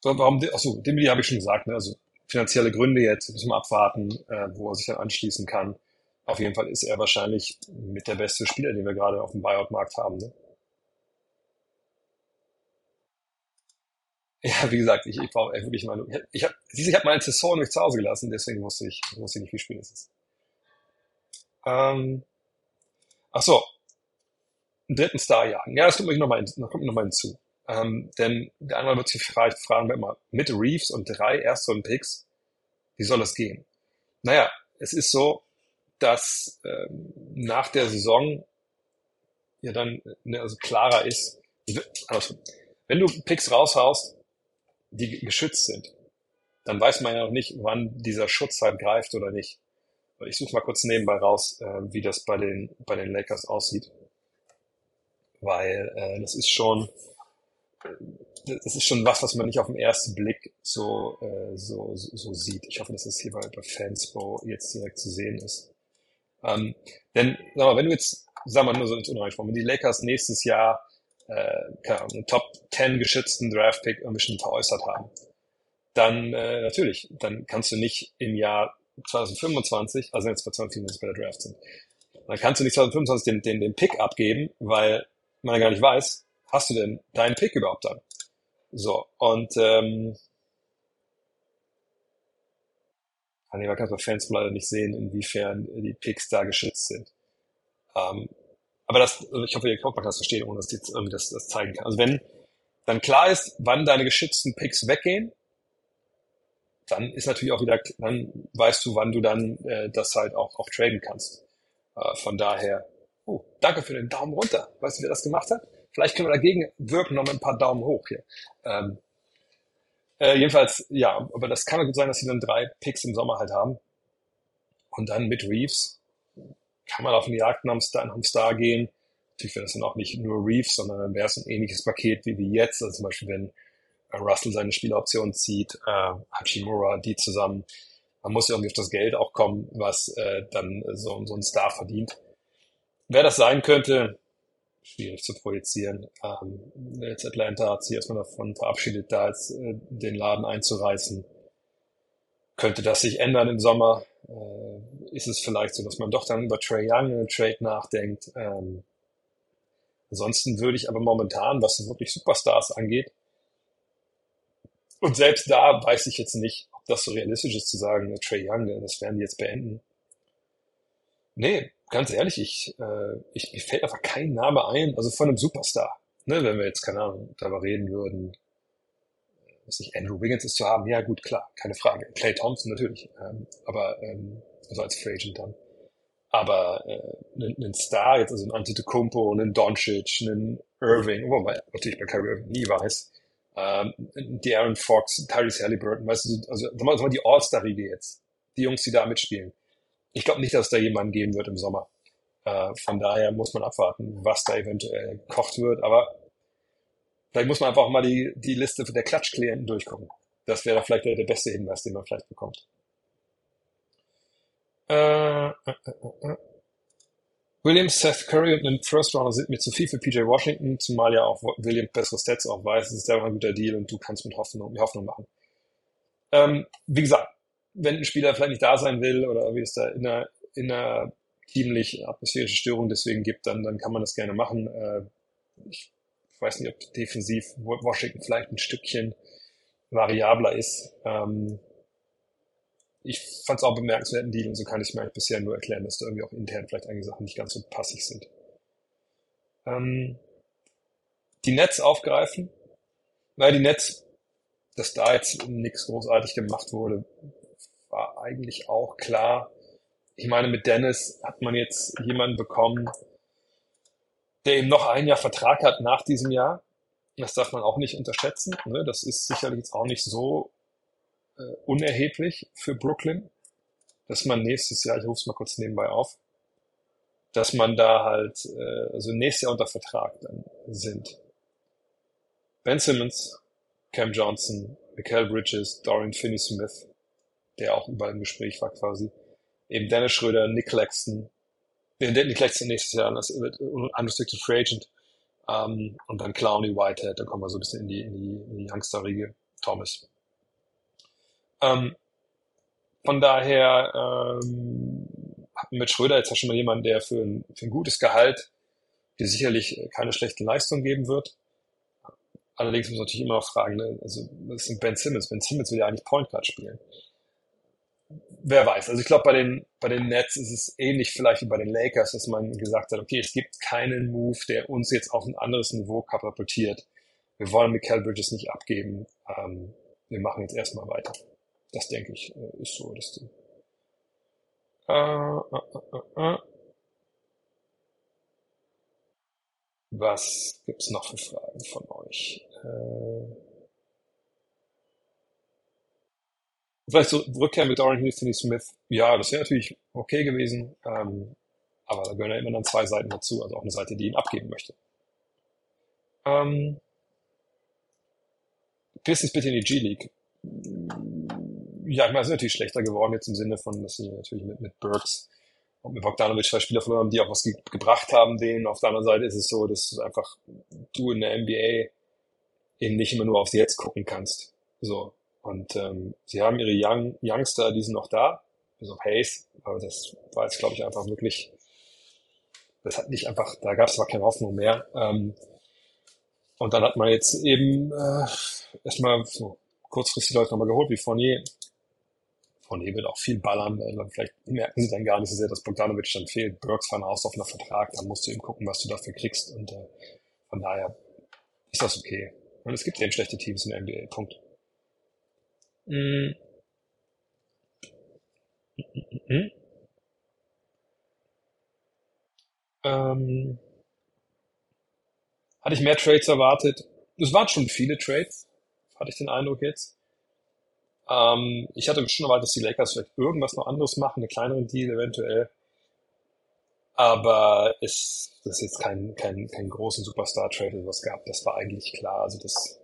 Speaker 1: So, warum, achso, dem habe ich schon gesagt, ne? also finanzielle Gründe jetzt, müssen wir abwarten, äh, wo er sich dann anschließen kann. Auf jeden Fall ist er wahrscheinlich mit der beste Spieler, den wir gerade auf dem Buyout-Markt haben. Ne? Ja, wie gesagt, ich, ich brauche wirklich mal. Ich habe ich hab meine Saison nicht zu Hause gelassen, deswegen wusste ich, wusste ich nicht, wie viel es ist. Ähm, ach so, einen dritten Star jagen. Ja, das kommt noch mal, noch kommt noch mal hinzu. Ähm, denn der andere wird sich vielleicht fragen, wenn man mit Reeves und drei Erstrunden-Picks, wie soll das gehen? Naja, es ist so, dass ähm, nach der Saison ja dann ne, also klarer ist, also, wenn du Picks raushaust, die geschützt sind, dann weiß man ja noch nicht, wann dieser Schutz halt greift oder nicht. Ich suche mal kurz nebenbei raus, äh, wie das bei den, bei den Lakers aussieht. Weil äh, das ist schon, das ist schon was, was man nicht auf den ersten Blick so, äh, so, so, sieht. Ich hoffe, dass das hier bei, bei Fanspo jetzt direkt zu sehen ist. Ähm, denn, sag mal, wenn du jetzt, sag mal nur so ins Unreich wenn die Lakers nächstes Jahr äh, einen Top 10 geschützten Draft-Pick irgendwie veräußert haben, dann äh, natürlich, dann kannst du nicht im Jahr 2025, also jetzt bei 2024 bei der Draft sind, dann kannst du nicht 2025 den, den, den Pick abgeben, weil man ja gar nicht weiß, hast du denn deinen Pick überhaupt dann? So, und ähm, Ah, nee, man kann es bei Fans leider nicht sehen, inwiefern die Picks da geschützt sind. Ähm, aber das, also ich hoffe, ihr könnt das verstehen, ohne dass ich jetzt irgendwie das, das zeigen kann. Also wenn dann klar ist, wann deine geschützten Picks weggehen, dann ist natürlich auch wieder, dann weißt du, wann du dann äh, das halt auch, auch traden kannst. Äh, von daher, oh, danke für den Daumen runter. Weißt du, wer das gemacht hat? Vielleicht können wir dagegen wirken noch mit ein paar Daumen hoch hier. Ähm, äh, jedenfalls, ja, aber das kann gut sein, dass sie dann drei Picks im Sommer halt haben. Und dann mit Reeves kann man auf den Jagd nach einem Star gehen. Natürlich wäre das dann auch nicht nur Reeves, sondern dann wäre es ein ähnliches Paket wie, wie jetzt. Also zum Beispiel, wenn äh, Russell seine Spieleroption zieht, äh, Hachimura, die zusammen. Man muss ja irgendwie auf das Geld auch kommen, was äh, dann so, so ein Star verdient. Wer das sein könnte, schwierig zu projizieren. Ähm, jetzt Atlanta hat sich erstmal davon verabschiedet, da jetzt äh, den Laden einzureißen. Könnte das sich ändern im Sommer? Äh, ist es vielleicht so, dass man doch dann über Trey Young einen Trade nachdenkt? Ähm, ansonsten würde ich aber momentan, was wirklich Superstars angeht, und selbst da weiß ich jetzt nicht, ob das so realistisch ist zu sagen, Trey Young, das werden die jetzt beenden. Nee, ganz ehrlich, ich, äh, ich, mir fällt einfach kein Name ein, also von einem Superstar. Ne, wenn wir jetzt, keine Ahnung, darüber reden würden, was nicht, Andrew Wiggins ist zu haben, ja gut, klar, keine Frage. Clay Thompson natürlich, ähm, aber ähm, also als Free Agent dann. Aber äh, einen, Star, jetzt also ein Antetokounmpo, einen Doncic, einen Irving, wobei natürlich bei Kyrie Irving nie weiß, ähm, die Aaron Fox, Tyrese Halliburton, weißt du, also sag mal die All-Star-Riege jetzt, die Jungs, die da mitspielen ich glaube nicht, dass es da jemanden geben wird im Sommer. Äh, von daher muss man abwarten, was da eventuell gekocht wird. Aber vielleicht muss man einfach mal die, die Liste der Klatschklienten durchgucken. Das wäre vielleicht der, der beste Hinweis, den man vielleicht bekommt. Äh, äh, äh, äh. äh. Williams, Seth Curry und ein First Rounder sind mir zu viel für PJ Washington, zumal ja auch Williams bessere Stats auch weiß. Es ist selber ein guter Deal und du kannst mit Hoffnung, mit Hoffnung machen. Ähm, wie gesagt, wenn ein Spieler vielleicht nicht da sein will oder wie es da in einer, in einer teamlich atmosphärische Störung deswegen gibt, dann, dann kann man das gerne machen. Äh, ich weiß nicht, ob defensiv Washington vielleicht ein Stückchen variabler ist. Ähm, ich fand es auch bemerkenswerten Deal und so kann ich mir eigentlich bisher nur erklären, dass da irgendwie auch intern vielleicht einige Sachen nicht ganz so passig sind. Ähm, die Nets aufgreifen, weil die Nets, dass da jetzt nichts großartig gemacht wurde, war eigentlich auch klar. Ich meine, mit Dennis hat man jetzt jemanden bekommen, der eben noch ein Jahr Vertrag hat nach diesem Jahr. Das darf man auch nicht unterschätzen. Ne? Das ist sicherlich jetzt auch nicht so äh, unerheblich für Brooklyn, dass man nächstes Jahr, ich rufe es mal kurz nebenbei auf, dass man da halt, äh, also nächstes Jahr unter Vertrag dann sind. Ben Simmons, Cam Johnson, Michael Bridges, Dorian Finney-Smith, der auch überall im Gespräch war quasi, eben Dennis Schröder, Nick Claxton, äh, Nick Claxton nächstes Jahr, wird unrestricted free agent, ähm, und dann Clowny, Whitehead, da kommen wir so ein bisschen in die, in die, in die Youngster-Riege, Thomas. Ähm, von daher ähm, mit Schröder jetzt ja schon mal jemanden, der für ein, für ein gutes Gehalt dir sicherlich keine schlechten Leistungen geben wird. Allerdings muss man natürlich immer noch fragen, ne? also das ist Ben Simmons. Ben Simmons will ja eigentlich Point Guard spielen. Wer weiß. Also ich glaube, bei den, bei den Nets ist es ähnlich vielleicht wie bei den Lakers, dass man gesagt hat, okay, es gibt keinen Move, der uns jetzt auf ein anderes Niveau katapultiert. Wir wollen Michael Bridges nicht abgeben. Ähm, wir machen jetzt erstmal weiter. Das denke ich, äh, ist so das Ding. Äh, äh, äh, Was gibt's noch für Fragen von euch? Vielleicht so Rückkehr mit Dorian Houston Smith. Ja, das wäre natürlich okay gewesen. Ähm, aber da gehören ja immer dann zwei Seiten dazu, also auch eine Seite, die ihn abgeben möchte. Ähm, Pistons bitte in die G-League ja, ich meine, es ist natürlich schlechter geworden jetzt im Sinne von, dass sie natürlich mit, mit Burks und mit Bogdanovic zwei Spieler verloren haben, die auch was ge gebracht haben, denen. Auf der anderen Seite ist es so, dass einfach du in der NBA eben nicht immer nur aufs Jetzt gucken kannst. So. Und ähm, sie haben ihre Young, Youngster, die sind noch da, bis auf Hayes, aber das war jetzt, glaube ich, einfach wirklich, das hat nicht einfach, da gab es zwar keine Hoffnung mehr. Ähm, und dann hat man jetzt eben äh, erstmal so kurzfristig Leute nochmal geholt, wie Fournier, von hier wird auch viel ballern. Vielleicht merken sie dann gar nicht so sehr, dass Bogdanovic dann fehlt. Burks war ein auslaufender Vertrag, dann musst du eben gucken, was du dafür kriegst. Und äh, von daher ist das okay. Und es gibt eben schlechte Teams in der NBA. Punkt. Mm. Mhm. Ähm, hatte ich mehr Trades erwartet? Es waren schon viele Trades, hatte ich den Eindruck jetzt. Ähm, ich hatte schon erwartet, dass die Lakers vielleicht irgendwas noch anderes machen, einen kleineren Deal eventuell. Aber es, das ist jetzt kein, kein, kein großen Superstar-Trade oder was gab. Das war eigentlich klar. Also das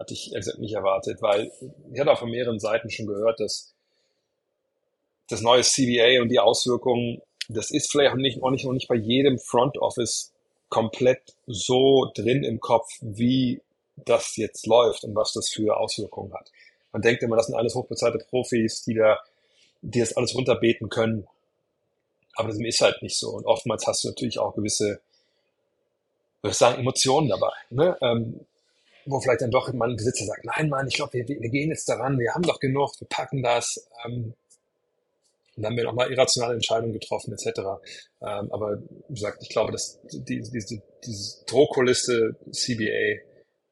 Speaker 1: hatte ich ehrlich gesagt nicht erwartet, weil ich hatte auch von mehreren Seiten schon gehört, dass das neue CBA und die Auswirkungen, das ist vielleicht auch nicht, auch nicht, auch nicht bei jedem Front Office komplett so drin im Kopf, wie das jetzt läuft und was das für Auswirkungen hat. Man denkt immer, das sind alles hochbezahlte Profis, die da, die das alles runterbeten können. Aber das ist halt nicht so. Und oftmals hast du natürlich auch gewisse, würde ich sagen, Emotionen dabei. Ne? Ähm, wo vielleicht dann doch mal ein Besitzer sagt, nein, Mann, ich glaube, wir, wir gehen jetzt daran, wir haben doch genug, wir packen das. Ähm, und dann haben wir nochmal irrationale Entscheidungen getroffen, etc. Ähm, aber wie gesagt, ich glaube, dass die, diese, diese Drohkulisse CBA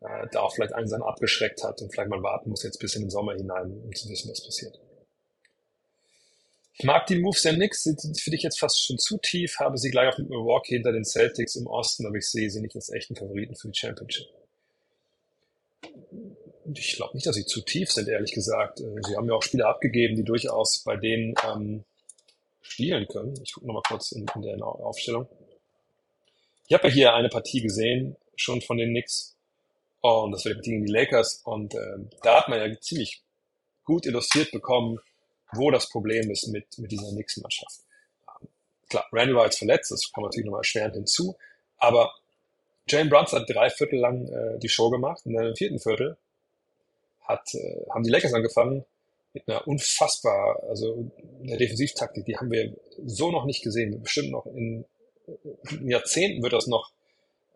Speaker 1: äh, da auch vielleicht einen abgeschreckt hat und vielleicht mal warten muss jetzt bis in den Sommer hinein, um zu wissen, was passiert. Ich mag die Moves der Knicks, sind für dich jetzt fast schon zu tief, habe sie gleich auch mit Milwaukee hinter den Celtics im Osten, aber ich sehe sie nicht als echten Favoriten für die Championship. Ich glaube nicht, dass sie zu tief sind, ehrlich gesagt. Äh, sie haben ja auch Spieler abgegeben, die durchaus bei denen ähm, spielen können. Ich gucke nochmal kurz in, in der Aufstellung. Ich habe ja hier eine Partie gesehen, schon von den Knicks. Und das war die Partie gegen die Lakers. Und äh, da hat man ja ziemlich gut illustriert bekommen, wo das Problem ist mit, mit dieser Knicks-Mannschaft. klar, Randall war jetzt verletzt, das kam natürlich nochmal erschwerend hinzu, aber Jalen Brunson hat drei Viertel lang äh, die Show gemacht und dann im vierten Viertel hat, äh, haben die Lakers angefangen mit einer unfassbar, also eine Defensivtaktik, die haben wir so noch nicht gesehen. Bestimmt noch in, in Jahrzehnten wird das noch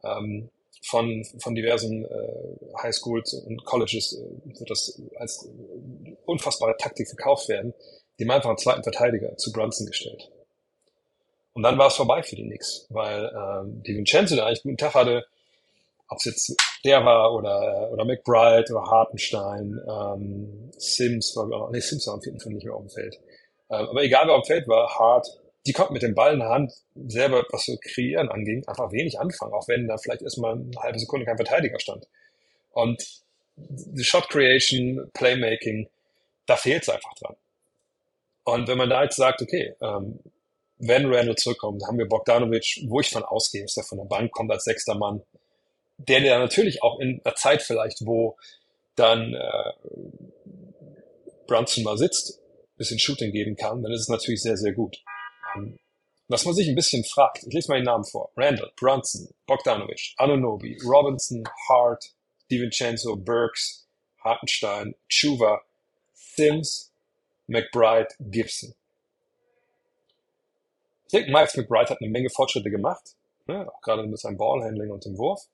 Speaker 1: ähm, von, von diversen äh, Highschools und Colleges äh, wird das als unfassbare Taktik verkauft werden. Die haben einfach einen zweiten Verteidiger zu Brunson gestellt. Und dann war es vorbei für die Knicks, weil ähm, die Vincenzo, der eigentlich einen guten Tag hatte, ob es jetzt der war oder, oder McBride oder Hartenstein, ähm, Sims war, oh, nee, Sims war am vierten Film nicht mehr auf dem Feld. Ähm, aber egal wer auf dem Feld war, Hart, die konnten mit dem Ball in der Hand selber, was so kreieren anging, einfach wenig anfangen, auch wenn da vielleicht erstmal eine halbe Sekunde kein Verteidiger stand. Und die Shot Creation, Playmaking, da fehlt es einfach dran. Und wenn man da jetzt sagt, okay, ähm, wenn Randall zurückkommt, haben wir Bogdanovic, wo ich von ausgehe, dass der von der Bank kommt als sechster Mann, der ja natürlich auch in einer Zeit vielleicht, wo dann äh, Brunson mal sitzt, bisschen Shooting geben kann, dann ist es natürlich sehr, sehr gut. Ähm, was man sich ein bisschen fragt, ich lese mal den Namen vor. Randall, Brunson, Bogdanovic, Anunobi, Robinson, Hart, DiVincenzo, Burks, Hartenstein, Chuva, Sims, McBride, Gibson. Denke, Miles McBride hat eine Menge Fortschritte gemacht, ne, auch gerade mit seinem Ballhandling und dem Wurf.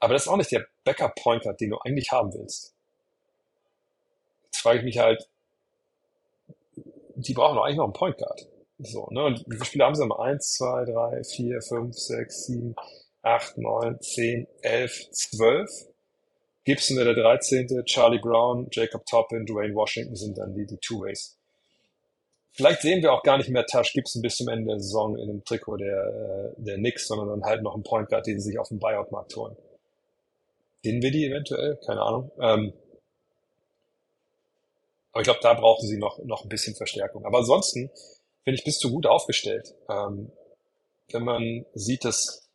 Speaker 1: Aber das ist auch nicht der Backup-Point Guard, den du eigentlich haben willst. Jetzt frage ich mich halt, die brauchen doch eigentlich noch einen Point Guard. So, ne? Und wie viele Spieler haben sie mal? Eins, zwei, drei, vier, fünf, sechs, sieben, acht, neun, zehn, elf, zwölf. Gibson wäre der 13., Charlie Brown, Jacob Toppin, Dwayne Washington sind dann die, die Two-Ways. Vielleicht sehen wir auch gar nicht mehr Tash Gibson bis zum Ende der Saison in dem Trikot der, äh, der Knicks, sondern dann halt noch einen Point Guard, den sie sich auf dem Buyout-Markt holen. Kennen wir die eventuell? Keine Ahnung. Ähm, aber ich glaube, da brauchen sie noch, noch ein bisschen Verstärkung. Aber ansonsten, finde ich, bist du gut aufgestellt. Ähm, wenn man sieht, dass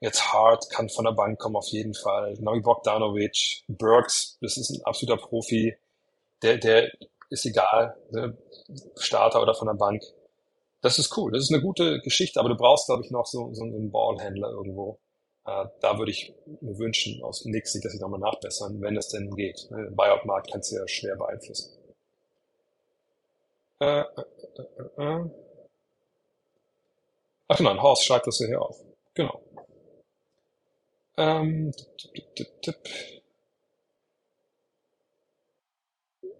Speaker 1: jetzt Hart kann von der Bank kommen auf jeden Fall. Novi Bogdanovic, Burks, das ist ein absoluter Profi. Der, der ist egal, ne? Starter oder von der Bank. Das ist cool, das ist eine gute Geschichte, aber du brauchst, glaube ich, noch so, so einen Ballhändler irgendwo. Äh, da würde ich mir wünschen, aus Nix dass sie nochmal nachbessern, wenn es denn geht. Ne? Buyout-Markt kannst du ja schwer beeinflussen. Äh, äh, äh, äh. Ach genau, ein Horst schreibt das hier auf. Genau. Ähm, tipp, tipp, tipp,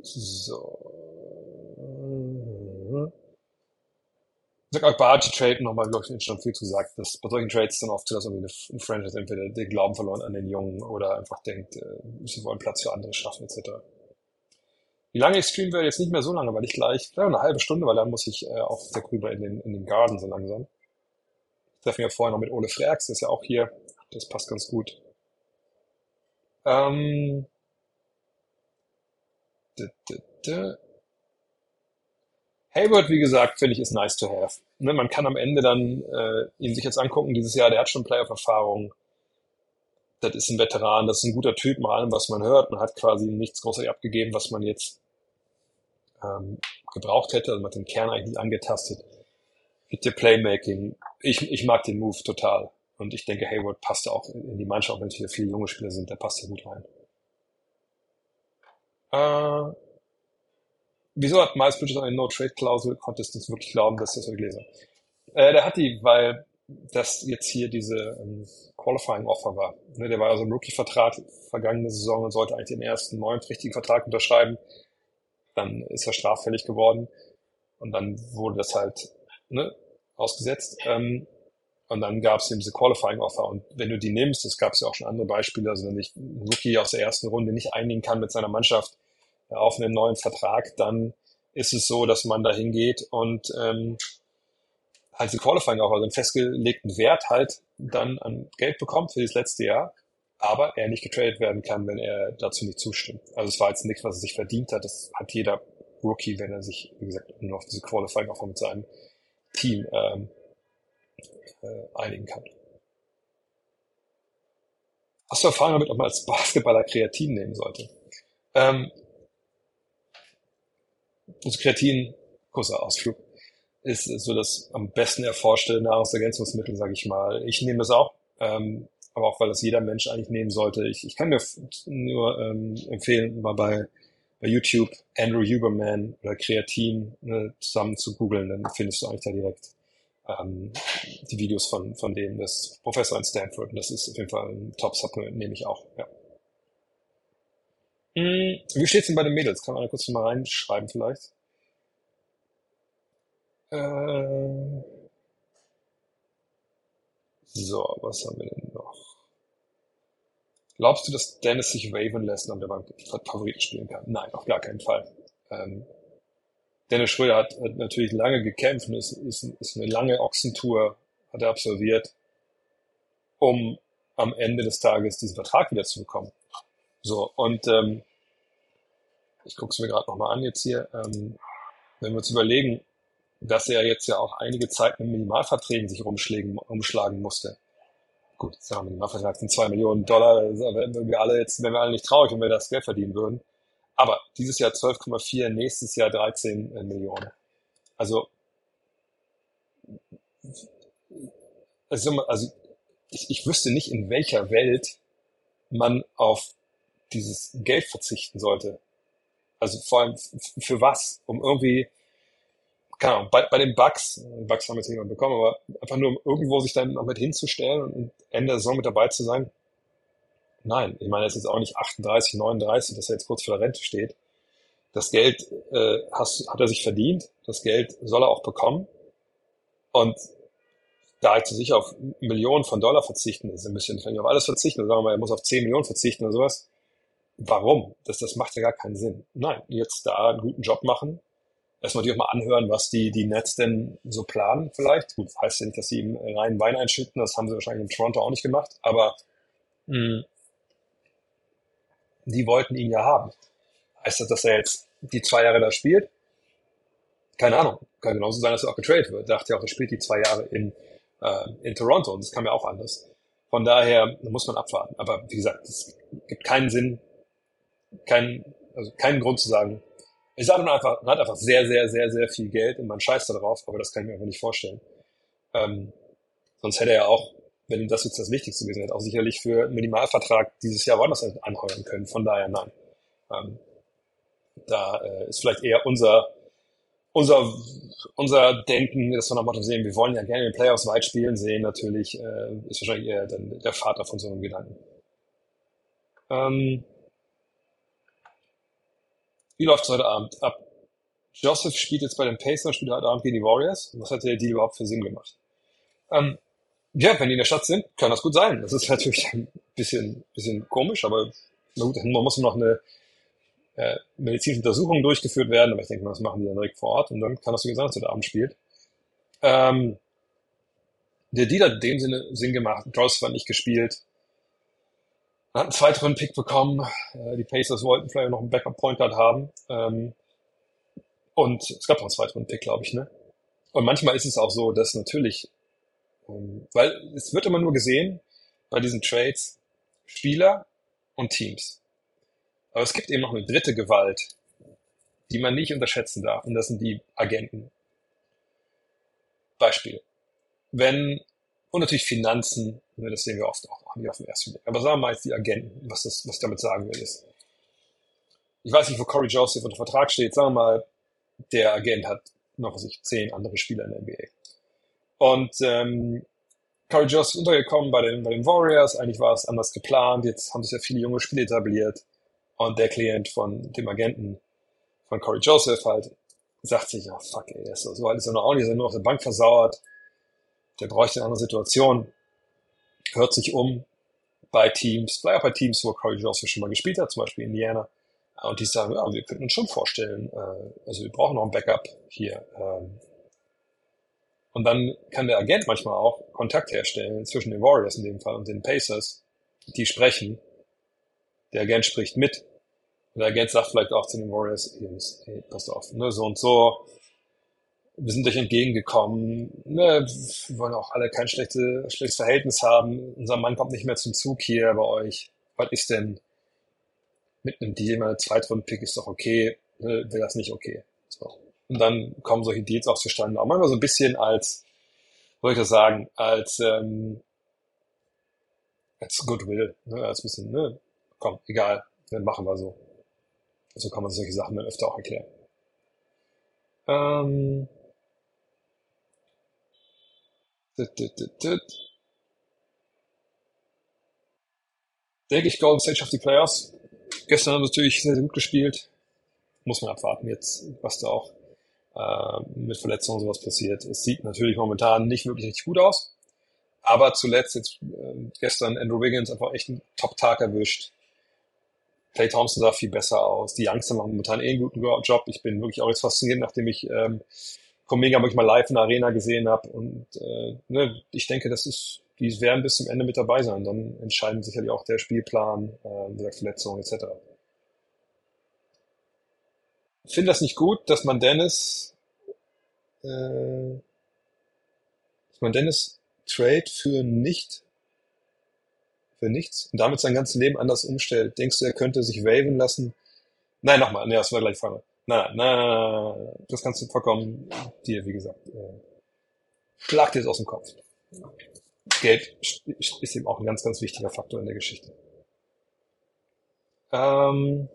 Speaker 1: So. Ich sag auch bei Trade nochmal, glaube ich, schon viel zu gesagt, dass bei solchen Trades dann oft so, dass irgendwie ein Franchise entweder den Glauben verloren an den Jungen oder einfach denkt, äh, sie wollen Platz für andere schaffen, etc. Wie lange ich streamen werde, jetzt nicht mehr so lange, weil ich gleich, ja, eine halbe Stunde, weil dann muss ich äh, auch darüber in den, in den Garden so langsam. Ich treffe mich ja vorher noch mit Ole Freaks, der ist ja auch hier. Das passt ganz gut. Ähm, Hayward, wie gesagt, finde ich, ist nice to have. Ne, man kann am Ende dann äh, ihn sich jetzt angucken, dieses Jahr, der hat schon Playoff-Erfahrung. Das ist ein Veteran, das ist ein guter Typ, mal allem, was man hört. Man hat quasi nichts großartig abgegeben, was man jetzt ähm, gebraucht hätte. Also man hat den Kern eigentlich nicht angetastet. Gibt dir Playmaking. Ich, ich mag den Move total. Und ich denke, Hayward passt auch in die Mannschaft, wenn es wieder viele junge Spieler sind, der passt hier gut rein. Äh, wieso hat Miles Bridges eine No-Trade-Klausel? Konntest du es wirklich glauben, dass das ich lese? Äh, der hat die, weil das jetzt hier diese ähm, Qualifying-Offer war. Ne, der war also im Rookie-Vertrag vergangene Saison und sollte eigentlich den ersten neuen richtigen Vertrag unterschreiben. Dann ist er straffällig geworden und dann wurde das halt ne, ausgesetzt. Ähm, und dann gab es eben diese Qualifying-Offer. Und wenn du die nimmst, das gab es ja auch schon andere Beispiele, also wenn sich ein Rookie aus der ersten Runde nicht einigen kann mit seiner Mannschaft, auf einen neuen Vertrag, dann ist es so, dass man da hingeht und ähm, halt die Qualifying auch, also einen festgelegten Wert halt dann an Geld bekommt für das letzte Jahr, aber er nicht getradet werden kann, wenn er dazu nicht zustimmt. Also es war jetzt nichts, was er sich verdient hat. Das hat jeder Rookie, wenn er sich, wie gesagt, nur auf diese Qualifying auch mit seinem Team ähm, äh, einigen kann. Hast du Erfahrung damit, ob man als Basketballer Kreatin nehmen sollte? Ähm, also Kreatin, kurzer Ausflug. ist so das am besten erforschte Nahrungsergänzungsmittel, sage ich mal. Ich nehme es auch, ähm, aber auch weil das jeder Mensch eigentlich nehmen sollte. Ich, ich kann mir nur ähm, empfehlen, mal bei, bei YouTube Andrew Huberman oder Kreatin ne, zusammen zu googeln, dann findest du eigentlich da direkt ähm, die Videos von, von dem, das Professor in Stanford. Und das ist auf jeden Fall ein Top-Supplement, nehme ich auch. Ja. Hm, wie steht's denn bei den Mädels? Kann man da kurz mal reinschreiben vielleicht? Äh, so, was haben wir denn noch? Glaubst du, dass Dennis sich waven lässt und der Bank Favoriten spielen kann? Nein, auf gar keinen Fall. Ähm, Dennis Schröder hat, hat natürlich lange gekämpft und ist, ist, ist eine lange Ochsentour hat er absolviert, um am Ende des Tages diesen Vertrag wieder zu bekommen. So, und ähm, ich gucke es mir gerade nochmal an jetzt hier, ähm, wenn wir uns überlegen, dass er jetzt ja auch einige Zeit mit Minimalverträgen sich rumschlagen, umschlagen musste. Gut, sagen wir, Minimalvertrag sind zwei Millionen Dollar, wenn wir alle jetzt, wenn wir alle nicht traurig, wenn wir das Geld verdienen würden. Aber dieses Jahr 12,4, nächstes Jahr 13 äh, Millionen. Also, also, also ich, ich wüsste nicht, in welcher Welt man auf dieses Geld verzichten sollte. Also vor allem für was? Um irgendwie, keine Ahnung, bei, bei den Bugs, Bugs haben jetzt niemand bekommen, aber einfach nur um irgendwo sich dann noch mit hinzustellen und Ende der Saison mit dabei zu sein. Nein, ich meine, es ist auch nicht 38, 39, dass er jetzt kurz vor der Rente steht. Das Geld äh, has, hat er sich verdient, das Geld soll er auch bekommen. Und da jetzt sich auf Millionen von Dollar verzichten, ist ein bisschen, ich auf alles verzichten, sagen wir mal, er muss auf 10 Millionen verzichten oder sowas, Warum? Das, das macht ja gar keinen Sinn. Nein, jetzt da einen guten Job machen. Erstmal natürlich auch mal anhören, was die, die Nets denn so planen vielleicht. Gut, heißt ja nicht, dass sie ihm reinen Wein einschütten. Das haben sie wahrscheinlich in Toronto auch nicht gemacht. Aber mh, hm, die wollten ihn ja haben. Heißt das, dass er jetzt die zwei Jahre da spielt? Keine Ahnung. Kann genauso sein, dass er auch getradet wird. Dachte ja auch, er spielt die zwei Jahre in, äh, in Toronto und das kam ja auch anders. Von daher muss man abwarten. Aber wie gesagt, es gibt keinen Sinn, kein, also keinen Grund zu sagen, ich sage einfach, man hat einfach sehr, sehr, sehr, sehr viel Geld und man scheißt da drauf, aber das kann ich mir einfach nicht vorstellen. Ähm, sonst hätte er ja auch, wenn ihm das jetzt das Wichtigste gewesen wäre, auch sicherlich für einen Minimalvertrag dieses Jahr woanders anheuern können. Von daher nein. Ähm, da äh, ist vielleicht eher unser, unser, unser Denken, dass wir nach Motto sehen, wir wollen ja gerne den Playoffs weit spielen sehen, natürlich, äh, ist wahrscheinlich eher dann der Vater von so einem Gedanken. Ähm, wie läuft es heute Abend ab? Joseph spielt jetzt bei den Pacers, spielt heute Abend gegen die Warriors. Was hat der Deal überhaupt für Sinn gemacht? Ähm, ja, wenn die in der Stadt sind, kann das gut sein. Das ist natürlich ein bisschen, bisschen komisch, aber na gut, man muss noch eine äh, medizinische Untersuchung durchgeführt werden, aber ich denke mal, das machen die dann direkt vor Ort und dann kann das so gesagt, dass heute Abend spielt. Ähm, der Deal hat in dem Sinne Sinn gemacht. Draws war nicht gespielt. Hat einen zweiten Pick bekommen. Äh, die Pacers wollten vielleicht noch einen Backup-Point Guard haben. Ähm, und es gab noch einen zweiten Pick, glaube ich, ne? Und manchmal ist es auch so, dass natürlich, ähm, weil es wird immer nur gesehen bei diesen Trades Spieler und Teams. Aber es gibt eben noch eine dritte Gewalt, die man nicht unterschätzen darf, und das sind die Agenten. Beispiel. Wenn und natürlich Finanzen, das sehen wir oft auch, wir auf den ersten Blick. Aber sagen wir mal jetzt die Agenten, was, das, was ich damit sagen will, ist. Ich weiß nicht, wo Corey Joseph unter Vertrag steht. Sagen wir mal, der Agent hat noch sich zehn andere Spieler in der NBA. Und ähm, Corey Joseph ist untergekommen bei den, bei den Warriors. Eigentlich war es anders geplant. Jetzt haben sich ja viele junge Spiele etabliert. Und der Klient von dem Agenten von Corey Joseph halt sagt sich, ja, fuck, ey, so, so alt ist er noch auch nicht, ist er nur auf der Bank versauert der bräuchte eine andere Situation, hört sich um bei Teams, vielleicht auch bei Teams, wo Corey Joseph schon mal gespielt hat, zum Beispiel Indiana, und die sagen, ja, wir könnten uns schon vorstellen, äh, also wir brauchen noch ein Backup hier. Ähm. Und dann kann der Agent manchmal auch Kontakt herstellen zwischen den Warriors in dem Fall und den Pacers, die sprechen. Der Agent spricht mit. Und der Agent sagt vielleicht auch zu den Warriors, hey, passt auf, ne, so und so, wir sind euch entgegengekommen. Ne, wir wollen auch alle kein schlechte, schlechtes Verhältnis haben. Unser Mann kommt nicht mehr zum Zug hier bei euch. Was ist denn mit einem Deal? Meine Zweitrunden-Pick ist doch okay. Ne, Wäre das nicht okay? So. Und dann kommen solche Deals auch zustande. Auch manchmal so ein bisschen als, soll ich das sagen, als, ähm, als Goodwill, ne? als bisschen, ne? komm, egal, dann machen wir so. So kann man solche Sachen dann öfter auch erklären. Ähm, Denke ich, Golden State schafft die Playoffs. Gestern haben sie natürlich sehr, sehr gut gespielt. Muss man abwarten jetzt, was da auch äh, mit Verletzungen und sowas passiert. Es sieht natürlich momentan nicht wirklich richtig gut aus. Aber zuletzt jetzt äh, gestern Andrew Wiggins einfach echt einen Top-Tag erwischt. Clay Thompson sah viel besser aus. Die Youngster machen momentan eh einen guten Job. Ich bin wirklich auch jetzt fasziniert, nachdem ich ähm, Komega wirklich mal live in der Arena gesehen habe. Und äh, ne, ich denke, das ist, die werden bis zum Ende mit dabei sein. Dann entscheiden sicherlich auch der Spielplan, äh, Verletzungen etc. Ich finde das nicht gut, dass man Dennis, äh, dass man Dennis Trade für nicht für nichts und damit sein ganzes Leben anders umstellt. Denkst du, er könnte sich waven lassen? Nein, nochmal, nee, das war gleich Frage. Nein, nein, das kannst du vollkommen dir, wie gesagt, äh, schlag dir das aus dem Kopf. Geld ist eben auch ein ganz, ganz wichtiger Faktor in der Geschichte. Ähm,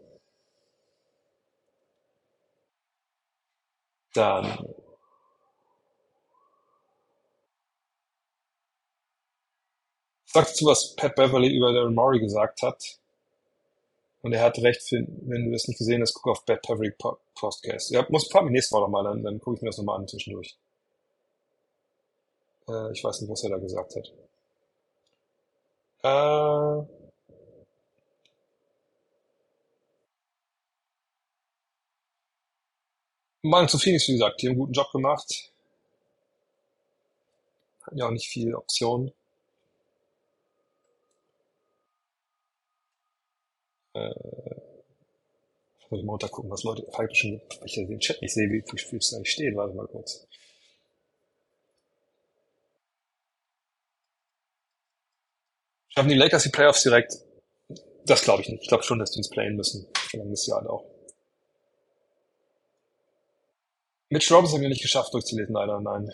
Speaker 1: dann Sag dazu, was Pat Beverly über Daryl Morey gesagt hat. Und er hat recht, wenn du das nicht gesehen hast, guck auf Pat Beverly Podcast. Ja, muss frag mich nächstes Mal nochmal, dann, dann gucke ich mir das nochmal an zwischendurch. Äh, ich weiß nicht, was er da gesagt hat. Äh, Meinung zu Phoenix, wie gesagt, die haben einen guten Job gemacht. Hatten ja auch nicht viel Optionen. Äh, muss ich mal runtergucken, was Leute faktisch schon, weil ich ja den Chat nicht sehe, wie viel es eigentlich steht. Warte mal kurz. Schaffen die Lakers die Playoffs direkt? Das glaube ich nicht. Ich glaube schon, dass die ins Playen müssen. Vergangenes Jahr halt auch. Mitch Robinson haben wir nicht geschafft durchzulesen, leider, nein.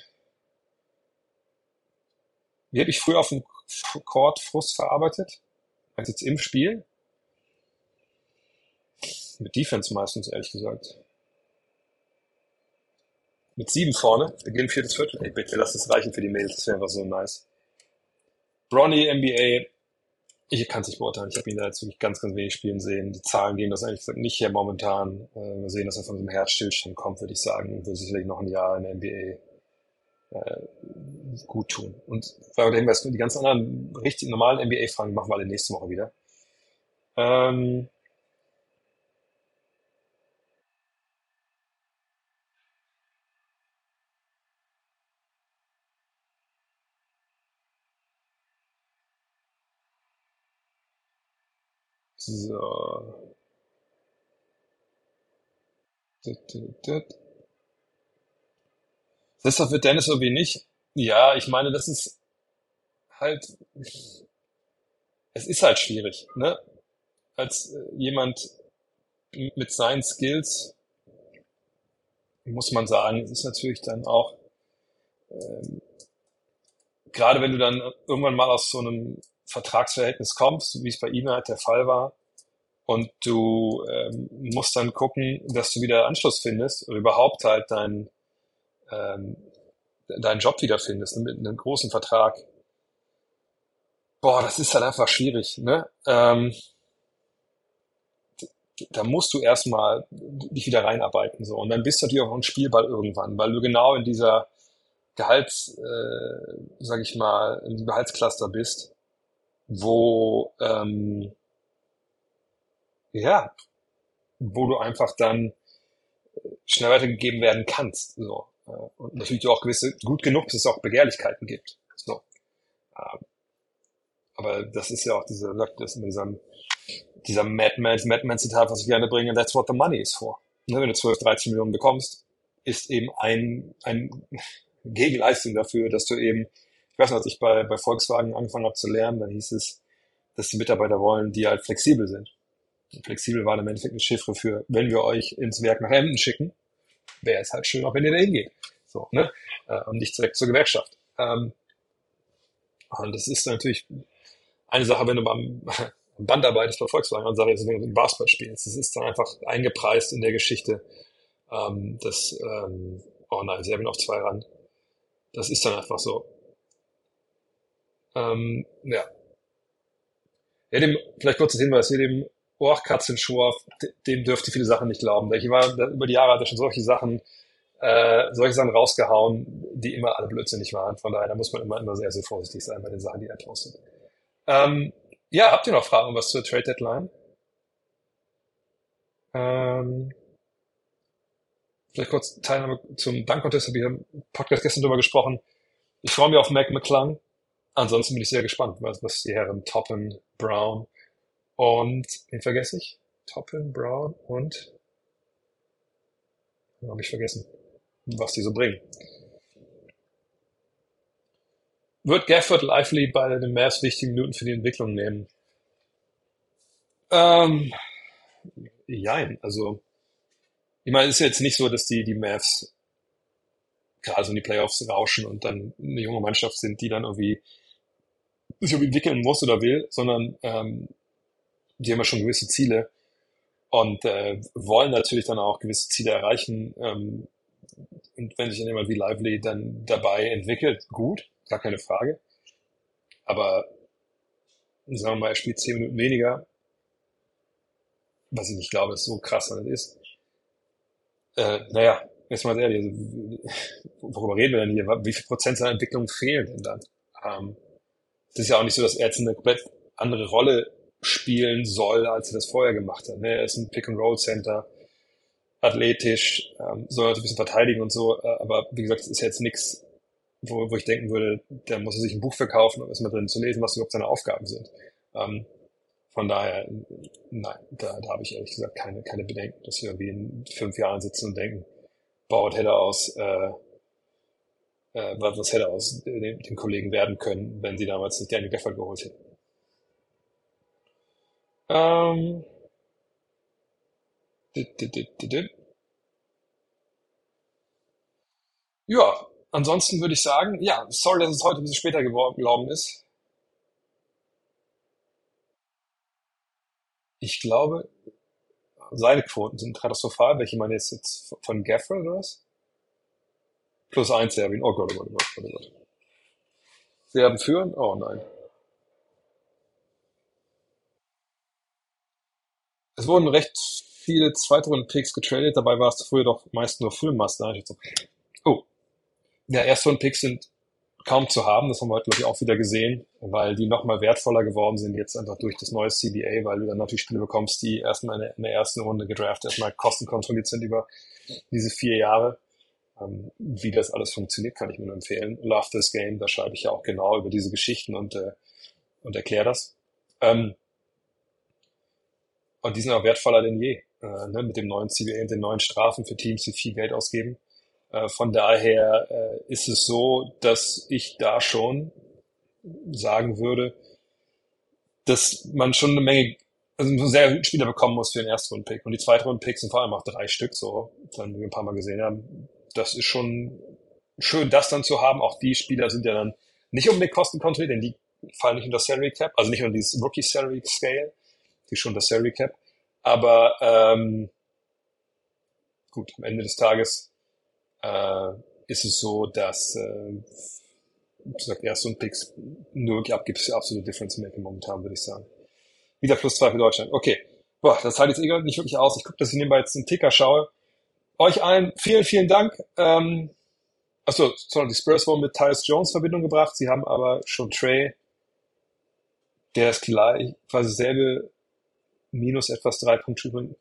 Speaker 1: Wie habe ich früher auf dem Court Frust verarbeitet? Als jetzt im Spiel? Mit Defense meistens, ehrlich gesagt. Mit sieben vorne, beginnen viertes Viertel. Ey, bitte, lass das reichen für die Mails, das wäre einfach so nice. Bronny, NBA, ich kann es nicht beurteilen. Ich habe ihn da jetzt wirklich ganz, ganz wenig spielen sehen. Die Zahlen gehen das gesagt nicht her momentan. Äh, wir sehen, dass er von so einem Herzstillstand kommt, würde ich sagen. Würde sicherlich noch ein Jahr in der NBA äh, gut tun. Und weil wir denken, die ganzen anderen richtig normalen NBA-Fragen machen wir alle nächste Woche wieder. Ähm, So. Deshalb wird Dennis irgendwie nicht. Ja, ich meine, das ist halt, es ist halt schwierig, ne? Als äh, jemand mit seinen Skills muss man sagen, es ist natürlich dann auch, ähm, gerade wenn du dann irgendwann mal aus so einem Vertragsverhältnis kommst, wie es bei ihm halt der Fall war, und du ähm, musst dann gucken, dass du wieder Anschluss findest oder überhaupt halt deinen ähm, deinen Job wiederfindest mit einem großen Vertrag. Boah, das ist halt einfach schwierig, ne? Ähm, da musst du erstmal dich wieder reinarbeiten so und dann bist du natürlich auch ein Spielball irgendwann, weil du genau in dieser Gehalts, äh, sag ich mal, im Gehaltscluster bist, wo ähm, ja, wo du einfach dann schnell weitergegeben werden kannst. So. Äh, und natürlich auch gewisse, gut genug, dass es auch Begehrlichkeiten gibt. So. Ähm, aber das ist ja auch diese, das mit diesem, dieser Madman, Madman-Zitat, was ich gerne bringe, that's what the money is for. Ne, wenn du 12, 13 Millionen bekommst, ist eben ein, ein Gegenleistung dafür, dass du eben, ich weiß noch, als ich bei, bei Volkswagen angefangen habe zu lernen, dann hieß es, dass die Mitarbeiter wollen, die halt flexibel sind. Und flexibel war im Endeffekt eine Chiffre für, wenn wir euch ins Werk nach Emden schicken, wäre es halt schön, auch wenn ihr da hingeht. So, ne? Äh, und nicht direkt zur Gewerkschaft. Ähm, und das ist natürlich eine Sache, wenn du beim Band arbeitest bei Volkswagen und sagst, wenn du Basketball spielst. Das ist dann einfach eingepreist in der Geschichte. Ähm, das, ähm, oh nein, sie haben auf zwei ran. Das ist dann einfach so. Ähm, ja. Ja, dem, vielleicht kurzes Hinweis, hier dem Oachkatzenschorf, dem dürfte viele Sachen nicht glauben. Ich war, über die Jahre hat er schon solche Sachen, äh, solche Sachen rausgehauen, die immer alle blödsinnig waren. Von daher, da muss man immer, immer sehr, sehr vorsichtig sein bei den Sachen, die er postet. Ähm, ja, habt ihr noch Fragen was zur Trade Deadline? Ähm, vielleicht kurz Teilnahme zum Dank-Contest, habe ich im Podcast gestern drüber gesprochen. Ich freue mich auf Mac McClung. Ansonsten bin ich sehr gespannt, was, was die Herren Toppen, Brown und, wen vergesse ich? Toppen, Brown und, habe ich vergessen, was die so bringen. Wird Gafford Lively bei den Mavs wichtigen Minuten für die Entwicklung nehmen? Ähm, jein, also, ich meine, es ist jetzt nicht so, dass die, die Mavs gerade so in die Playoffs rauschen und dann eine junge Mannschaft sind, die dann irgendwie sich entwickeln muss oder will, sondern ähm, die haben ja schon gewisse Ziele und äh, wollen natürlich dann auch gewisse Ziele erreichen. Ähm, und wenn sich dann jemand wie Lively dann dabei entwickelt, gut, gar keine Frage. Aber sagen wir mal, er spielt zehn Minuten weniger, was ich nicht glaube, dass so krass dann ist. Äh, naja, jetzt mal ehrlich, also, worüber reden wir denn hier? Wie viel Prozent seiner Entwicklung fehlen denn dann? Ähm, es ist ja auch nicht so, dass er jetzt eine komplett andere Rolle spielen soll, als er das vorher gemacht hat. Ne? Er ist ein Pick-and-Roll-Center, athletisch, ähm, soll ein bisschen verteidigen und so, äh, aber wie gesagt, es ist jetzt nichts, wo, wo ich denken würde, da muss er sich ein Buch verkaufen, um erstmal drin zu lesen, was überhaupt seine Aufgaben sind. Ähm, von daher, nein, da, da habe ich ehrlich gesagt keine, keine Bedenken, dass wir irgendwie in fünf Jahren sitzen und denken, baut hätte aus, äh, äh, was hätte aus den, den Kollegen werden können, wenn sie damals nicht Danny Gafford geholt hätten. Ähm, dit, dit, dit. Ja, ansonsten würde ich sagen, ja, sorry, dass es heute ein bisschen später geworden ist. Ich glaube, seine Quoten sind katastrophal. Welche meine jetzt, jetzt von Gafford oder was? Plus eins Serbien. Oh Gott, oh Gott, oh Gott, oh Gott. Serben führen? Oh nein. Es wurden recht viele Zweitrunden-Picks getradet, dabei war es früher doch meist nur Füllmaster. Oh. Ja, Erstrunden-Picks sind kaum zu haben, das haben wir heute, glaube ich, auch wieder gesehen, weil die nochmal wertvoller geworden sind jetzt einfach durch das neue CBA, weil du dann natürlich Spiele bekommst, die erstmal in der ersten Runde gedraftet, erstmal kostenkontrolliert sind über diese vier Jahre. Ähm, wie das alles funktioniert, kann ich mir nur empfehlen. Love this Game, da schreibe ich ja auch genau über diese Geschichten und, äh, und erkläre das. Ähm, und die sind auch wertvoller denn je, äh, ne, mit dem neuen CBA und den neuen Strafen für Teams, die viel Geld ausgeben. Äh, von daher äh, ist es so, dass ich da schon sagen würde, dass man schon eine Menge, also einen sehr guten Spieler bekommen muss für den Erstrunden-Pick. Und die Zweitrunden-Picks sind vor allem auch drei Stück, so, dann wir ein paar Mal gesehen haben. Das ist schon schön, das dann zu haben. Auch die Spieler sind ja dann nicht unbedingt kostenkontrolliert, denn die fallen nicht unter Salary Cap, also nicht unter dieses Rookie Salary Scale, die schon das Salary Cap. Aber ähm, gut, am Ende des Tages äh, ist es so, dass äh, gesagt, erst und Picks nur abgibt es absolute Difference Making momentan, würde ich sagen. Wieder plus zwei für Deutschland. Okay. Boah, das halte jetzt eh nicht wirklich aus. Ich gucke, dass ich nebenbei jetzt einen Ticker schaue. Euch allen vielen, vielen Dank. Ähm, achso, sorry, die Spurs wurden mit Tyus Jones Verbindung gebracht. Sie haben aber schon Trey, der ist gleich, quasi selbe minus etwas drei Punkte übrigens.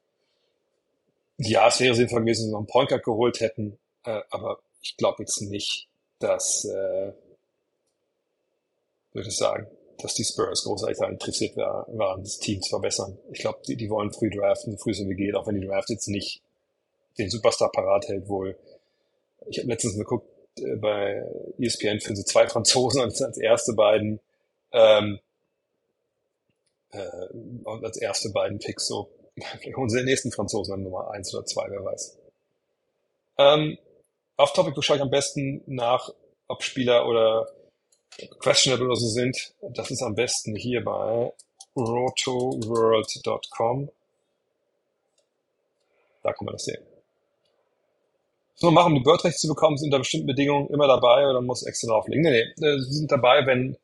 Speaker 1: Ja, es wäre sinnvoll gewesen, wenn sie noch einen Point Guard geholt hätten, äh, aber ich glaube jetzt nicht, dass, äh, würde ich sagen, dass die Spurs großartig daran interessiert waren, das Team zu verbessern. Ich glaube, die, die wollen früh draften, so früh es wie geht, auch wenn die Draft jetzt nicht den Superstar parat hält wohl. Ich habe letztens geguckt, äh, bei ESPN finden sie zwei Franzosen als, als erste beiden. Ähm, äh, und als erste beiden Picks so, vielleicht holen sie den nächsten Franzosen an Nummer eins oder zwei, wer weiß. Ähm, auf Topic schaue ich am besten nach, ob Spieler oder questionable oder so sind. Das ist am besten hier bei rotoworld.com. Da kann man das sehen. So machen, um die Bird-Rechte zu bekommen, sind da bestimmten Bedingungen immer dabei oder muss extra drauflegen? Nee, nee, äh, sie sind dabei, wenn,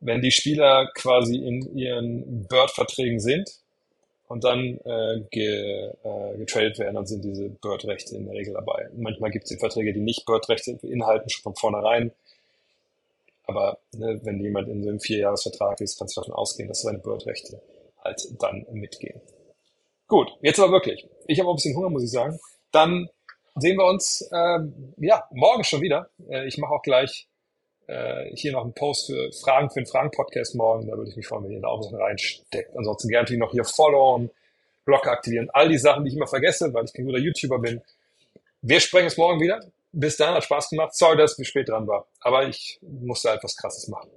Speaker 1: wenn die Spieler quasi in ihren Bird-Verträgen sind und dann äh, ge, äh, getradet werden, dann sind diese Bird-Rechte in der Regel dabei. Manchmal gibt es Verträge, die nicht Bird-Rechte beinhalten, schon von vornherein. Aber ne, wenn jemand in so einem Vierjahresvertrag ist, kannst du davon ausgehen, dass seine Bird-Rechte halt dann mitgehen. Gut, jetzt aber wirklich. Ich habe auch ein bisschen Hunger, muss ich sagen. Dann sehen wir uns äh, ja morgen schon wieder. Äh, ich mache auch gleich äh, hier noch einen Post für Fragen für den Fragen-Podcast morgen. Da würde ich mich freuen, wenn ihr da auch was reinsteckt. Ansonsten gerne natürlich noch hier followen, Glocke aktivieren, all die Sachen, die ich immer vergesse, weil ich kein guter YouTuber bin. Wir sprechen es morgen wieder. Bis dann, hat Spaß gemacht. Sorry, dass ich spät dran war. Aber ich musste etwas Krasses machen.